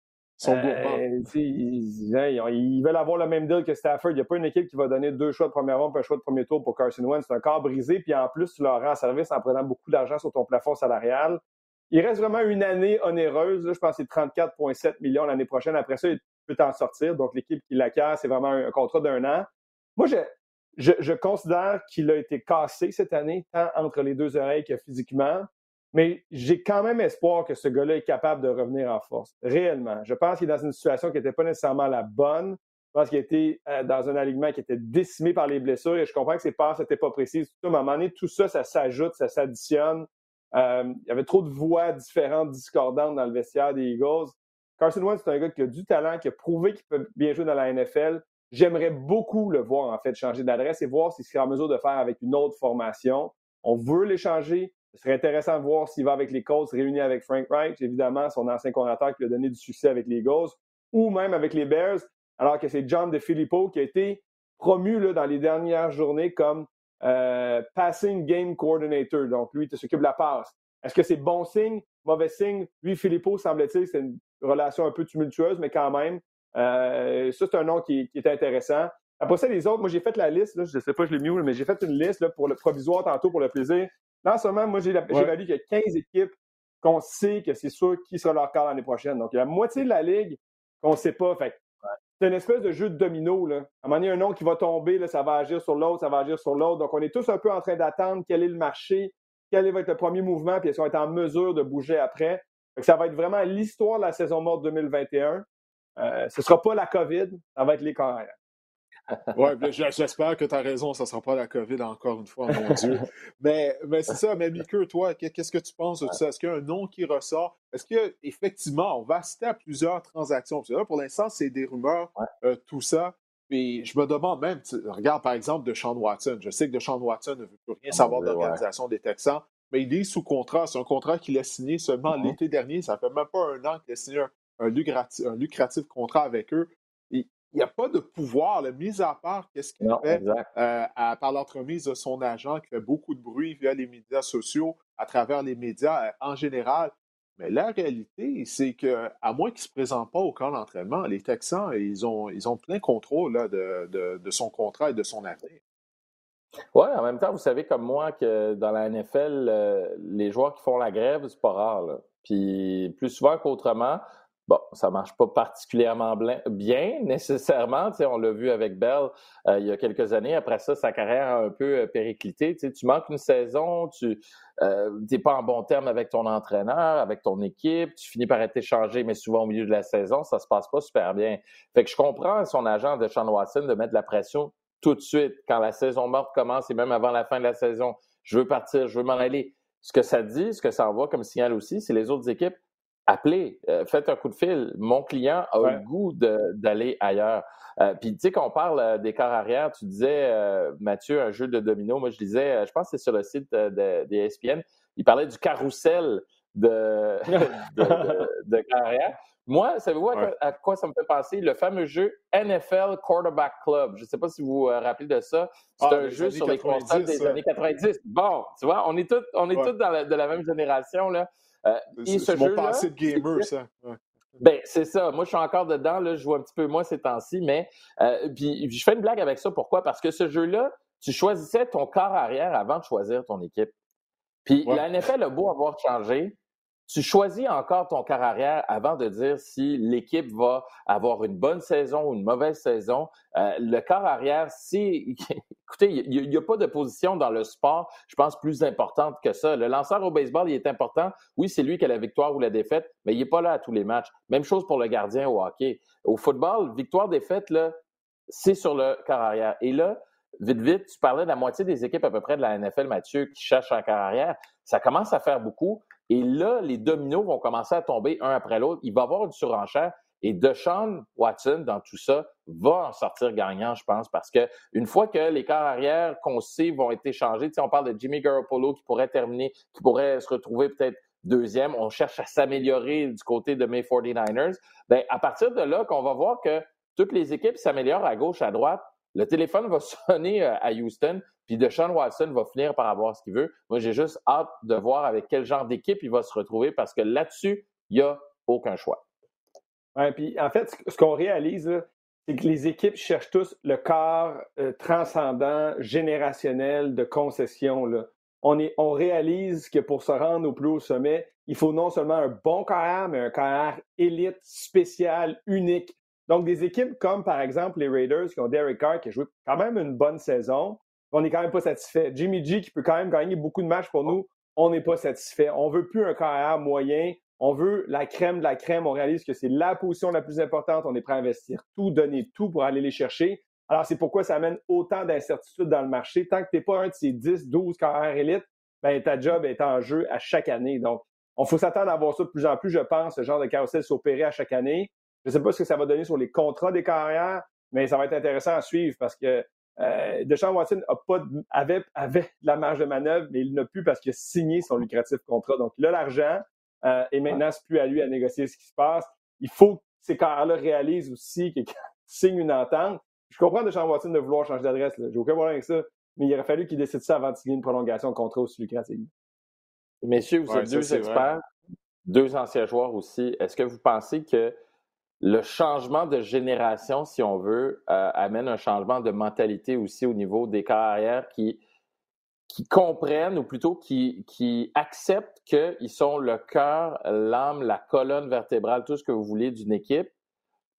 euh, ils, veulent avoir le même deal que Stafford. Il n'y a pas une équipe qui va donner deux choix de première ronde et un choix de premier tour pour Carson Wentz. C'est un corps brisé, puis en plus, tu leur rends service en prenant beaucoup d'argent sur ton plafond salarial. Il reste vraiment une année onéreuse. je pense que c'est 34,7 millions l'année prochaine. Après ça, il peut en sortir. Donc, l'équipe qui l'acquiert, c'est vraiment un, contrat d'un an. Moi, je, je considère qu'il a été cassé cette année, tant entre les deux oreilles que physiquement. Mais j'ai quand même espoir que ce gars-là est capable de revenir en force, réellement. Je pense qu'il est dans une situation qui n'était pas nécessairement la bonne. Je pense qu'il était euh, dans un alignement qui était décimé par les blessures et je comprends que ses passes n'étaient pas précises. À un moment donné, tout ça, ça s'ajoute, ça s'additionne. Euh, il y avait trop de voix différentes, discordantes dans le vestiaire des Eagles. Carson Wentz, c'est un gars qui a du talent, qui a prouvé qu'il peut bien jouer dans la NFL. J'aimerais beaucoup le voir, en fait, changer d'adresse et voir s'il sera en mesure de faire avec une autre formation. On veut l'échanger. Ce serait intéressant de voir s'il va avec les Colts réunis avec Frank Reich, évidemment, son ancien coordinateur qui lui a donné du succès avec les Eagles, ou même avec les Bears. alors que c'est John DeFilippo qui a été promu là, dans les dernières journées comme euh, Passing Game Coordinator. Donc, lui, il s'occupe de la passe. Est-ce que c'est bon signe, mauvais signe? Lui, Filippo, semble-t-il, c'est une relation un peu tumultueuse, mais quand même. Euh, ça, c'est un nom qui, est intéressant. Après ça, les autres, moi, j'ai fait la liste, là, je ne sais pas, je l'ai mis où, mais j'ai fait une liste là, pour le provisoire tantôt pour le plaisir. Là, en ce moment, moi, j'ai évalué qu'il y a 15 équipes qu'on sait que c'est sûr qui sera leur cas l'année prochaine. Donc, il y a la moitié de la ligue qu'on ne sait pas. Fait c'est une espèce de jeu de domino. Là. À un moment donné, un nom qui va tomber, là, ça va agir sur l'autre, ça va agir sur l'autre. Donc, on est tous un peu en train d'attendre quel est le marché, quel va être le premier mouvement, puis est-ce qu'on va être en mesure de bouger après. Ça va être vraiment l'histoire de la saison morte 2021. Euh, ce ne sera pas la COVID, ça va être les carrières. oui, j'espère que tu as raison, ça ne sera pas la COVID encore une fois, mon Dieu. mais, mais c'est ça, mais Mickey, toi, qu'est-ce que tu penses de ça? Est-ce qu'il y a un nom qui ressort? Est-ce qu'effectivement, on va assister à plusieurs transactions? Parce que là, pour l'instant, c'est des rumeurs, euh, tout ça. Puis je me demande même, regarde par exemple de Sean Watson. Je sais que de Sean Watson ne veut plus rien ah, savoir de l'organisation des Texans, mais il est sous contrat. C'est un contrat qu'il a signé seulement mm-hmm. l'été dernier. Ça fait même pas un an qu'il a signé un, lucratif, contrat avec eux il n'y a pas de pouvoir, mis à part qu'est-ce qu'il fait euh, par l'entremise de son agent qui fait beaucoup de bruit via les médias sociaux, à travers les médias euh, en général. Mais la réalité, c'est que, à moins qu'il ne se présente pas au camp d'entraînement, les Texans, ils ont, ils ont plein contrôle de, de, son contrat et de son avenir. Oui, en même temps, vous savez comme moi que dans la NFL, euh, les joueurs qui font la grève, c'est pas rare. Puis plus souvent qu'autrement, Bon, ça marche pas particulièrement bien, nécessairement. Tu on l'a vu avec Bell euh, il y a quelques années. Après ça, sa carrière a un peu euh, périclité. Tu, manques une saison, tu n'es euh, pas en bon terme avec ton entraîneur, avec ton équipe, tu finis par être échangé, mais souvent au milieu de la saison, ça se passe pas super bien. Fait que je comprends son agent de Sean Watson de mettre la pression tout de suite quand la saison morte commence et même avant la fin de la saison. Je veux partir, je veux m'en aller. Ce que ça dit, ce que ça envoie comme signal aussi, c'est les autres équipes appelez, euh, faites un coup de fil. Mon client a le goût d'aller ailleurs. Euh, puis, tu sais, qu'on parle euh, des corps arrière, tu disais, Mathieu, un jeu de domino. Moi, je disais, je pense que c'est sur le site des ESPN, il parlait du carrousel de, de, arrière. Moi, savez-vous à quoi ça me fait penser? Le fameux jeu NFL Quarterback Club. Je ne sais pas si vous vous rappelez de ça. C'est ah, un jeu sur les concepts des années 90. Bon, tu vois, on est tous on est tous dans de la même génération. Là. Euh, c'est mon passé de gamer, ça. Ben, c'est ça. Moi, je suis encore dedans. Là, je joue un petit peu moins ces temps-ci, mais euh, puis, je fais une blague avec ça. Pourquoi? Parce que ce jeu-là, tu choisissais ton corps arrière avant de choisir ton équipe. Puis la NFL a beau avoir changé, tu choisis encore ton quart arrière avant de dire si l'équipe va avoir une bonne saison ou une mauvaise saison. Euh, le quart arrière, si, écoutez, il n'y a, pas de position dans le sport, je pense, plus importante que ça. Le lanceur au baseball, il est important. Oui, c'est lui qui a la victoire ou la défaite, mais il n'est pas là à tous les matchs. Même chose pour le gardien au hockey. Au football, victoire, défaite, là, c'est sur le quart arrière. Et là, vite, vite, tu parlais de la moitié des équipes à peu près de la NFL, Mathieu, qui cherchent un quart arrière. Ça commence à faire beaucoup. Et là, les dominos vont commencer à tomber un après l'autre. Il va y avoir une surenchère. Et Deshaun Watson, dans tout ça, va en sortir gagnant, je pense, parce que une fois que les quarts arrière qu'on sait vont être échangés, on parle de Jimmy Garoppolo qui pourrait terminer, qui pourrait se retrouver peut-être deuxième. On cherche à s'améliorer du côté de mes 49ers. Bien, à partir de là, qu'on va voir que toutes les équipes s'améliorent à gauche, à droite, le téléphone va sonner euh, à Houston, puis Deshaun Watson va finir par avoir ce qu'il veut. Moi, j'ai juste hâte de voir avec quel genre d'équipe il va se retrouver parce que là-dessus, il n'y a aucun choix. Puis en fait, ce qu'on réalise, c'est que les équipes cherchent tous le corps euh, transcendant, générationnel de concession. On, est, on réalise que pour se rendre au plus haut sommet, il faut non seulement un bon carrière, mais un carrière élite, spécial, unique. Donc, des équipes comme, par exemple, les Raiders qui ont Derek Carr qui a joué quand même une bonne saison, on n'est quand même pas satisfait. Jimmy G qui peut quand même gagner beaucoup de matchs pour nous, on n'est pas satisfait. On veut plus un carrière moyen, on veut la crème de la crème. On réalise que c'est la position la plus importante. On est prêt à investir tout, donner tout pour aller les chercher. Alors, c'est pourquoi ça amène autant d'incertitudes dans le marché. Tant que tu n'es pas un de ces 10, 12 carrières élites, ben, ta job est en jeu à chaque année. Donc, on faut s'attendre à voir ça de plus en plus, je pense, ce genre de carousel s'opérer à chaque année. Je ne sais pas ce que ça va donner sur les contrats des carrières, mais ça va être intéressant à suivre parce que euh, Deshaun Watson a pas avait, avait la marge de manœuvre, mais il n'a plus parce qu'il a signé son lucratif contrat. Donc, il a l'argent euh, et maintenant, c'est plus à lui à négocier ce qui se passe. Il faut que ces carrières-là réalisent aussi que signent une entente. Je comprends de Sean Watson de vouloir changer d'adresse. J'ai aucun problème avec ça. Mais il aurait fallu qu'il décide ça avant de signer une prolongation de contrat aussi lucrative. Messieurs, vous êtes deux experts, deux anciens joueurs aussi. Est-ce que vous pensez que le changement de génération, si on veut, euh, amène un changement de mentalité aussi au niveau des carrières qui, qui comprennent, ou plutôt qui, acceptent qu'ils sont le cœur, l'âme, la colonne vertébrale, tout ce que vous voulez d'une équipe,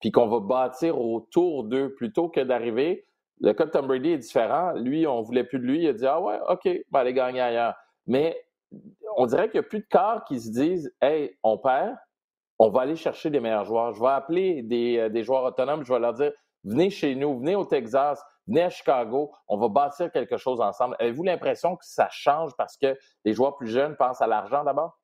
puis qu'on va bâtir autour d'eux plutôt que d'arriver. Le cas de Tom Brady est différent. Lui, on voulait plus de lui. Il a dit Ah ouais, OK, ben aller gagner ailleurs. Mais on dirait qu'il n'y a plus de corps qui se disent Hey, on perd, on va aller chercher des meilleurs joueurs. Je vais appeler des, euh, des joueurs autonomes, je vais leur dire Venez chez nous, venez au Texas, venez à Chicago, on va bâtir quelque chose ensemble. Avez-vous l'impression que ça change parce que les joueurs plus jeunes pensent à l'argent d'abord?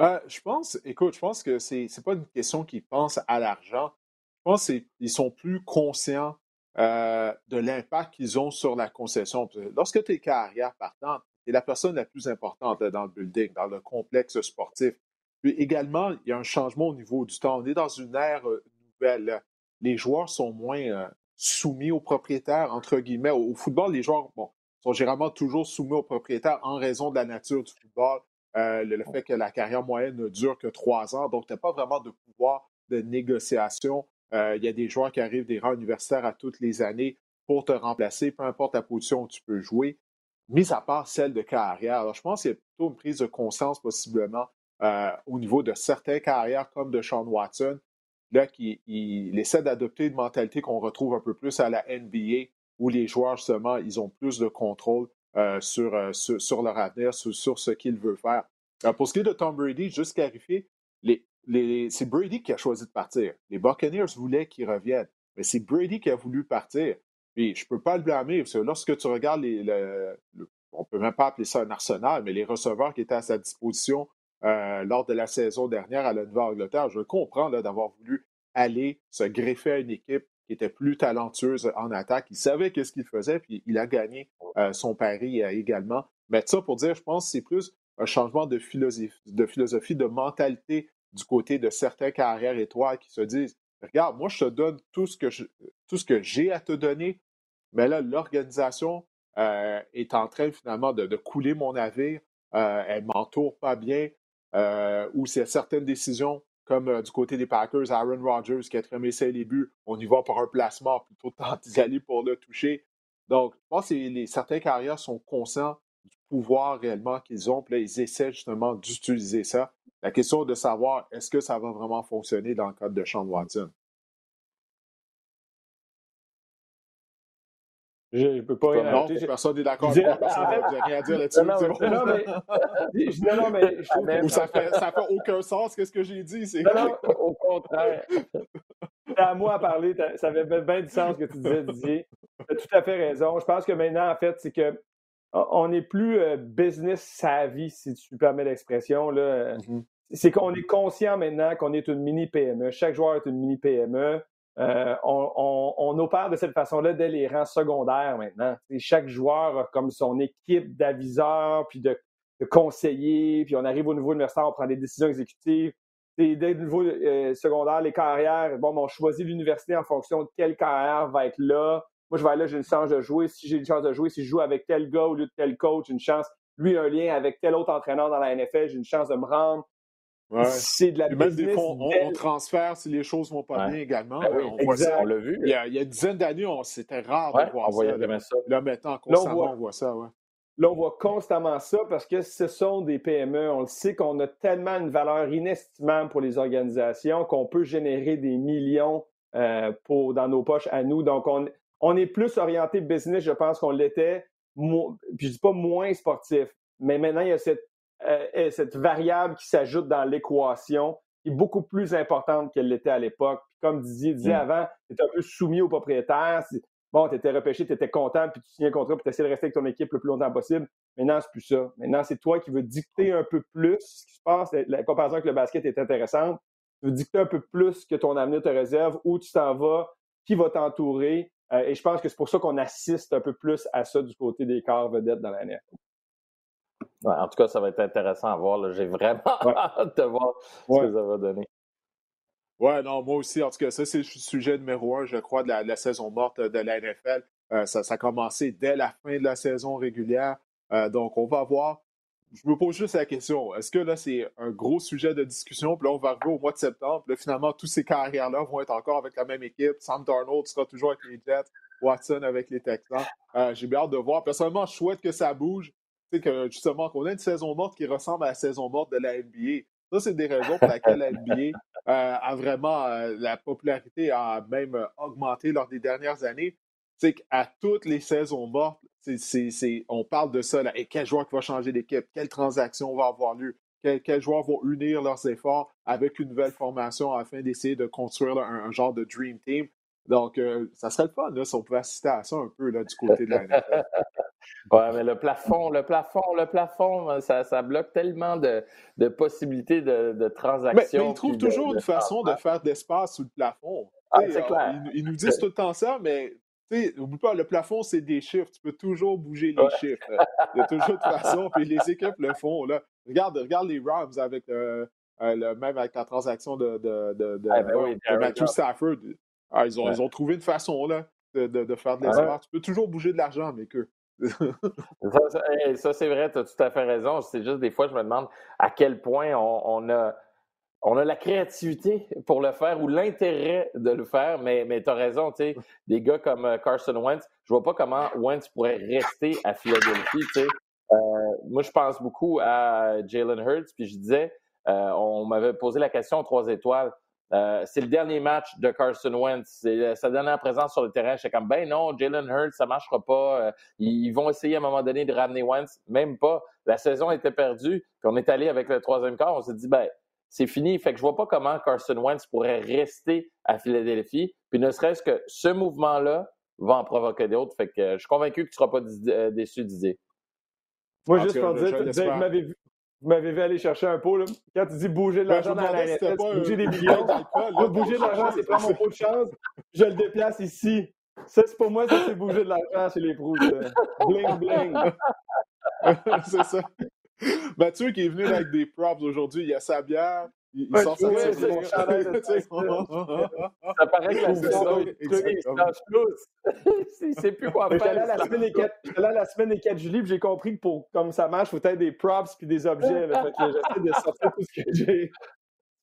Euh, je pense, écoute, je pense que c'est n'est pas une question qu'ils pensent à l'argent. Je pense qu'ils sont plus conscients euh, de l'impact qu'ils ont sur la concession. Lorsque tu es carrière partant, tu es la personne la plus importante dans le building, dans le complexe sportif. Puis également, il y a un changement au niveau du temps. On est dans une ère euh, nouvelle. Les joueurs sont moins soumis aux propriétaires, entre guillemets. Au, football, les joueurs bon, sont généralement toujours soumis aux propriétaires en raison de la nature du football, euh, le, fait que la carrière moyenne ne dure que trois ans. Donc, tu n'as pas vraiment de pouvoir de négociation. Euh, il y a des joueurs qui arrivent des rangs universitaires à toutes les années pour te remplacer, peu importe la position où tu peux jouer, mis à part celle de carrière. Alors, je pense qu'il y a plutôt une prise de conscience possiblement euh, au niveau de certaines carrières comme de Sean Watson, là, qui il essaie d'adopter une mentalité qu'on retrouve un peu plus à la NBA, où les joueurs, justement, ils ont plus de contrôle euh, sur, euh, sur, sur, leur avenir, sur, sur ce qu'ils veulent faire. Pour ce qui est de Tom Brady, juste clarifier, les, les, c'est Brady qui a choisi de partir. Les Buccaneers voulaient qu'il revienne, mais c'est Brady qui a voulu partir. Puis je ne peux pas le blâmer, parce que lorsque tu regardes les, on ne peut même pas appeler ça un arsenal, mais les receveurs qui étaient à sa disposition euh, lors de la saison dernière à la Nouvelle-Angleterre. Je comprends d'avoir voulu aller se greffer à une équipe qui était plus talentueuse en attaque. Il savait qu'est-ce qu'il faisait, puis il a gagné euh, son pari euh, également. Mais ça pour dire, je pense que c'est plus un changement de philosophie, de mentalité du côté de certains carrières étoiles qui se disent Regarde, moi, je te donne tout ce que j'ai à te donner, mais là, l'organisation est en train finalement de, de couler mon navire. elle m'entoure pas bien. Euh, c'est certaines décisions, comme euh, du côté des Packers, Aaron Rodgers qui a très essai les buts, on y va pour un placement plutôt que d'y aller pour le toucher. Donc, je pense que certains carrières sont conscients du pouvoir réellement qu'ils ont, puis là, ils essaient justement d'utiliser ça. La question de savoir est-ce que ça va vraiment fonctionner dans le cadre de Sean Watson? Je ne peux pas rien Non, personne n'est d'accord avec moi. J'ai rien à dire là-dessus. Non, non, mais, non, non, mais je trouve ça fait, ça fait aucun sens, qu'est-ce que j'ai dit. Non, non, au contraire. C'est à moi à parler. Ça avait bien du sens ce que tu disais, Didier. Tu as tout à fait raison. Je pense que maintenant, en fait, c'est que on n'est plus euh, business savvy, si tu permets l'expression. Mm-hmm. C'est qu'on est conscient maintenant qu'on est une mini PME. Chaque joueur est une mini PME. Euh, on, opère de cette façon-là dès les rangs secondaires maintenant. chaque joueur a comme son équipe d'aviseurs, puis de, conseillers, puis on arrive au niveau universitaire, on prend des décisions exécutives. dès le niveau euh, secondaire, les carrières, bon, on choisit l'université en fonction de quelle carrière va être là. Moi, je vais aller là, j'ai une chance de jouer. Si j'ai une chance de jouer, si je joue avec tel gars au lieu de tel coach, une chance. Lui, un lien avec tel autre entraîneur dans la NFL, j'ai une chance de me rendre. C'est de la Même des on, on, transfère si les choses vont pas bien également. Ben on, voit ça. on l'a vu. Il y, a, il y a une dizaine d'années, c'était rare de voir ça, là. ça. Là, maintenant, constamment, on voit, ça. Là, on voit constamment ça parce que ce sont des PME. On le sait qu'on a tellement une valeur inestimable pour les organisations qu'on peut générer des millions euh, pour, dans nos poches à nous. Donc, on, on est plus orienté business, je pense qu'on l'était. Puis je dis pas moins sportif, mais maintenant, il y a cette euh, cette variable qui s'ajoute dans l'équation est beaucoup plus importante qu'elle l'était à l'époque. Comme Didier disait mm. avant, tu étais un peu soumis au propriétaire. Bon, tu étais repêché, tu étais content, puis tu signais un contrat, puis tu essayais de rester avec ton équipe le plus longtemps possible. Maintenant, c'est plus ça. Maintenant, c'est toi qui veux dicter un peu plus ce qui se passe. La comparaison avec le basket est intéressante. Tu veux dicter un peu plus que ton avenir te réserve, où tu t'en vas, qui va t'entourer. Euh, et je pense que c'est pour ça qu'on assiste un peu plus à ça du côté des corps vedettes dans la NFL en tout cas, ça va être intéressant à voir. J'ai vraiment hâte de voir ce que ça va donner. Ouais, non, moi aussi. En tout cas, ça, c'est le sujet numéro un, je crois, de la, saison morte de la NFL. ça, ça a commencé dès la fin de la saison régulière. donc, on va voir je me pose juste la question, est-ce que là, c'est un gros sujet de discussion, puis là, on va arriver au mois de septembre, là, finalement, tous ces carrières-là vont être encore avec la même équipe. Sam Darnold sera toujours avec les Jets, Watson avec les Texans. Euh, j'ai bien hâte de voir. Personnellement, je souhaite que ça bouge. Que justement, qu'on ait une saison morte qui ressemble à la saison morte de la NBA. Ça, c'est des raisons pour lesquelles la NBA euh, a vraiment, euh, la popularité a même augmenté lors des dernières années. C'est qu'à toutes les saisons mortes, on parle de ça. Et quel joueur qui va changer d'équipe? Quelle transaction va avoir lieu? Quels joueurs vont unir leurs efforts avec une nouvelle formation afin d'essayer de construire un, genre de Dream Team? Donc, euh, ça serait le fun là, si on pouvait assister à ça un peu là, du côté de la NFL. ouais, mais le plafond, le plafond, le plafond, ça, ça bloque tellement de, de possibilités de, de transactions. Mais, ils trouvent toujours une façon de faire d'espace sous le plafond. Ah, c'est clair. ils, nous disent tout le temps ça, mais n'oublie pas, le plafond, c'est des chiffres. Tu peux toujours bouger les chiffres. Il y a toujours de façon, puis les équipes le font. Là. Regarde, regarde les Rams avec euh, euh, le, même avec la transaction de, de, de, de, ah, ben Matthew Stafford. Ah, ils, ont, ils ont trouvé une façon là, de, de, faire de l'espoir. Tu peux toujours bouger de l'argent mais que. ça, ça c'est vrai, tu as tout à fait raison. C'est juste des fois, je me demande à quel point on, on a on a la créativité pour le faire ou l'intérêt de le faire, mais, mais tu as raison, tu sais, des gars comme euh, Carson Wentz, je vois pas comment Wentz pourrait rester à Philadelphie, tu sais. Euh, moi, je pense beaucoup à Jalen Hurts, puis je disais, euh, on m'avait posé la question aux trois étoiles. C'est le dernier match de Carson Wentz. C'est sa dernière présence sur le terrain. J'étais comme, ben non, Jalen Hurts, ça marchera pas. ils vont essayer à un moment donné de ramener Wentz. Même pas. La saison était perdue. Puis on est allé avec le troisième quart. On s'est dit, ben, c'est fini. Fait que je vois pas comment Carson Wentz pourrait rester à Philadelphie. Puis ne serait-ce que ce mouvement-là va en provoquer d'autres. Fait que je suis convaincu que tu ne seras pas euh, déçu d'idée. Moi, juste pour dire, vous m'avez vu. Vous m'avez vu aller chercher un pot, là. Quand tu dis bouger de ben, l'argent dans la NFL, bouger des millions. bouger de l'argent, c'est prendre mon pot de chance. Je le déplace ici. Ça, c'est pour moi, ça, c'est bouger de l'argent chez les pros. Bling, bling. c'est ça. Mathieu qui est venu avec des props aujourd'hui, il y a sa bière. Il, il sort sa ouais, Ça paraît que la saison il sait plus quoi faire. J'étais là, la semaine, là la semaine des 4 juillet, j'ai compris que pour comme ça marche, il faut être des props puis des objets. J'essaie de sortir tout ce que j'ai.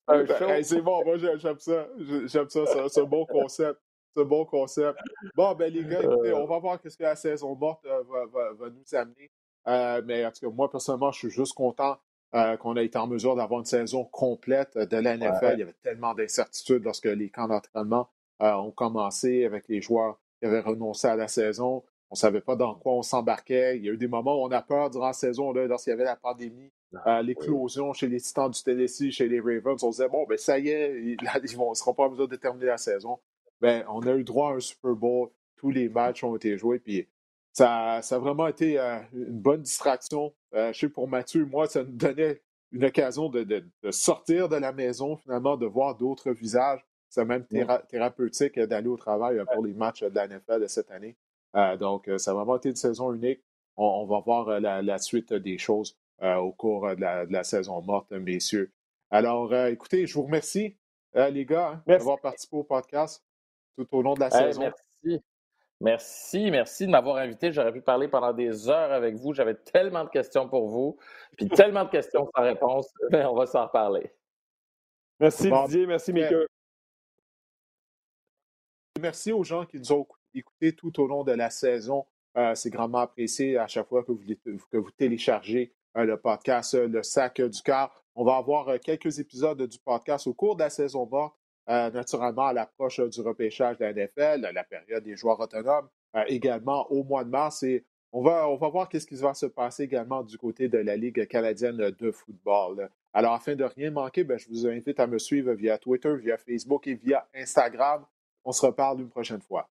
Ben, c'est bon, moi j'aime ça. J'aime ça, c'est un bon concept. C'est un bon concept. Bon, ben les gars, écoutez, on va voir ce que la saison morte euh, va, va, va nous amener. Euh, mais en tout cas, moi, personnellement, je suis juste content euh, qu'on ait été en mesure d'avoir une saison complète de la NFL. Il y avait tellement d'incertitudes lorsque les camps d'entraînement euh, ont commencé avec les joueurs qui avaient renoncé à la saison. On ne savait pas dans quoi on s'embarquait. Il y a eu des moments où on a peur durant la saison, lorsqu'il y avait la pandémie, ah, l'éclosion chez les Titans du Tennessee, chez les Ravens. On se disait, bon, ben ça y est, ils ne seront pas en mesure de terminer la saison. Ben, on a eu droit à un Super Bowl. Tous les matchs ont été joués. Puis ça, a vraiment été euh, une bonne distraction. Euh, je sais pour Mathieu, moi, ça nous donnait une occasion de, sortir de la maison, finalement, de voir d'autres visages. C'est même thérapeutique d'aller au travail pour les matchs de la NFL de cette année. Euh, donc, ça a vraiment été une saison unique. On, va voir la, suite des choses au cours de la, saison morte, messieurs. Alors, écoutez, je vous remercie, les gars, hein, d'avoir participé au podcast tout au long de la saison. Merci. Merci, merci de m'avoir invité. J'aurais pu parler pendant des heures avec vous. J'avais tellement de questions pour vous, puis tellement de questions sans réponse. Mais on va s'en reparler. Merci Didier, merci Mika. Merci aux gens qui nous ont écoutés tout au long de la saison. Euh, c'est grandement apprécié à chaque fois que vous, que vous téléchargez euh, le podcast euh, Le Sac du Cœur. On va avoir quelques épisodes du podcast au cours de la saison morte. Euh, naturellement à l'approche euh, du repêchage de la NFL, la période des joueurs autonomes, euh, également au mois de mars. Et on va, voir qu'est-ce qui va se passer également du côté de la Ligue canadienne de football. Alors, afin de rien manquer, ben, je vous invite à me suivre via Twitter, via Facebook et via Instagram. On se reparle une prochaine fois.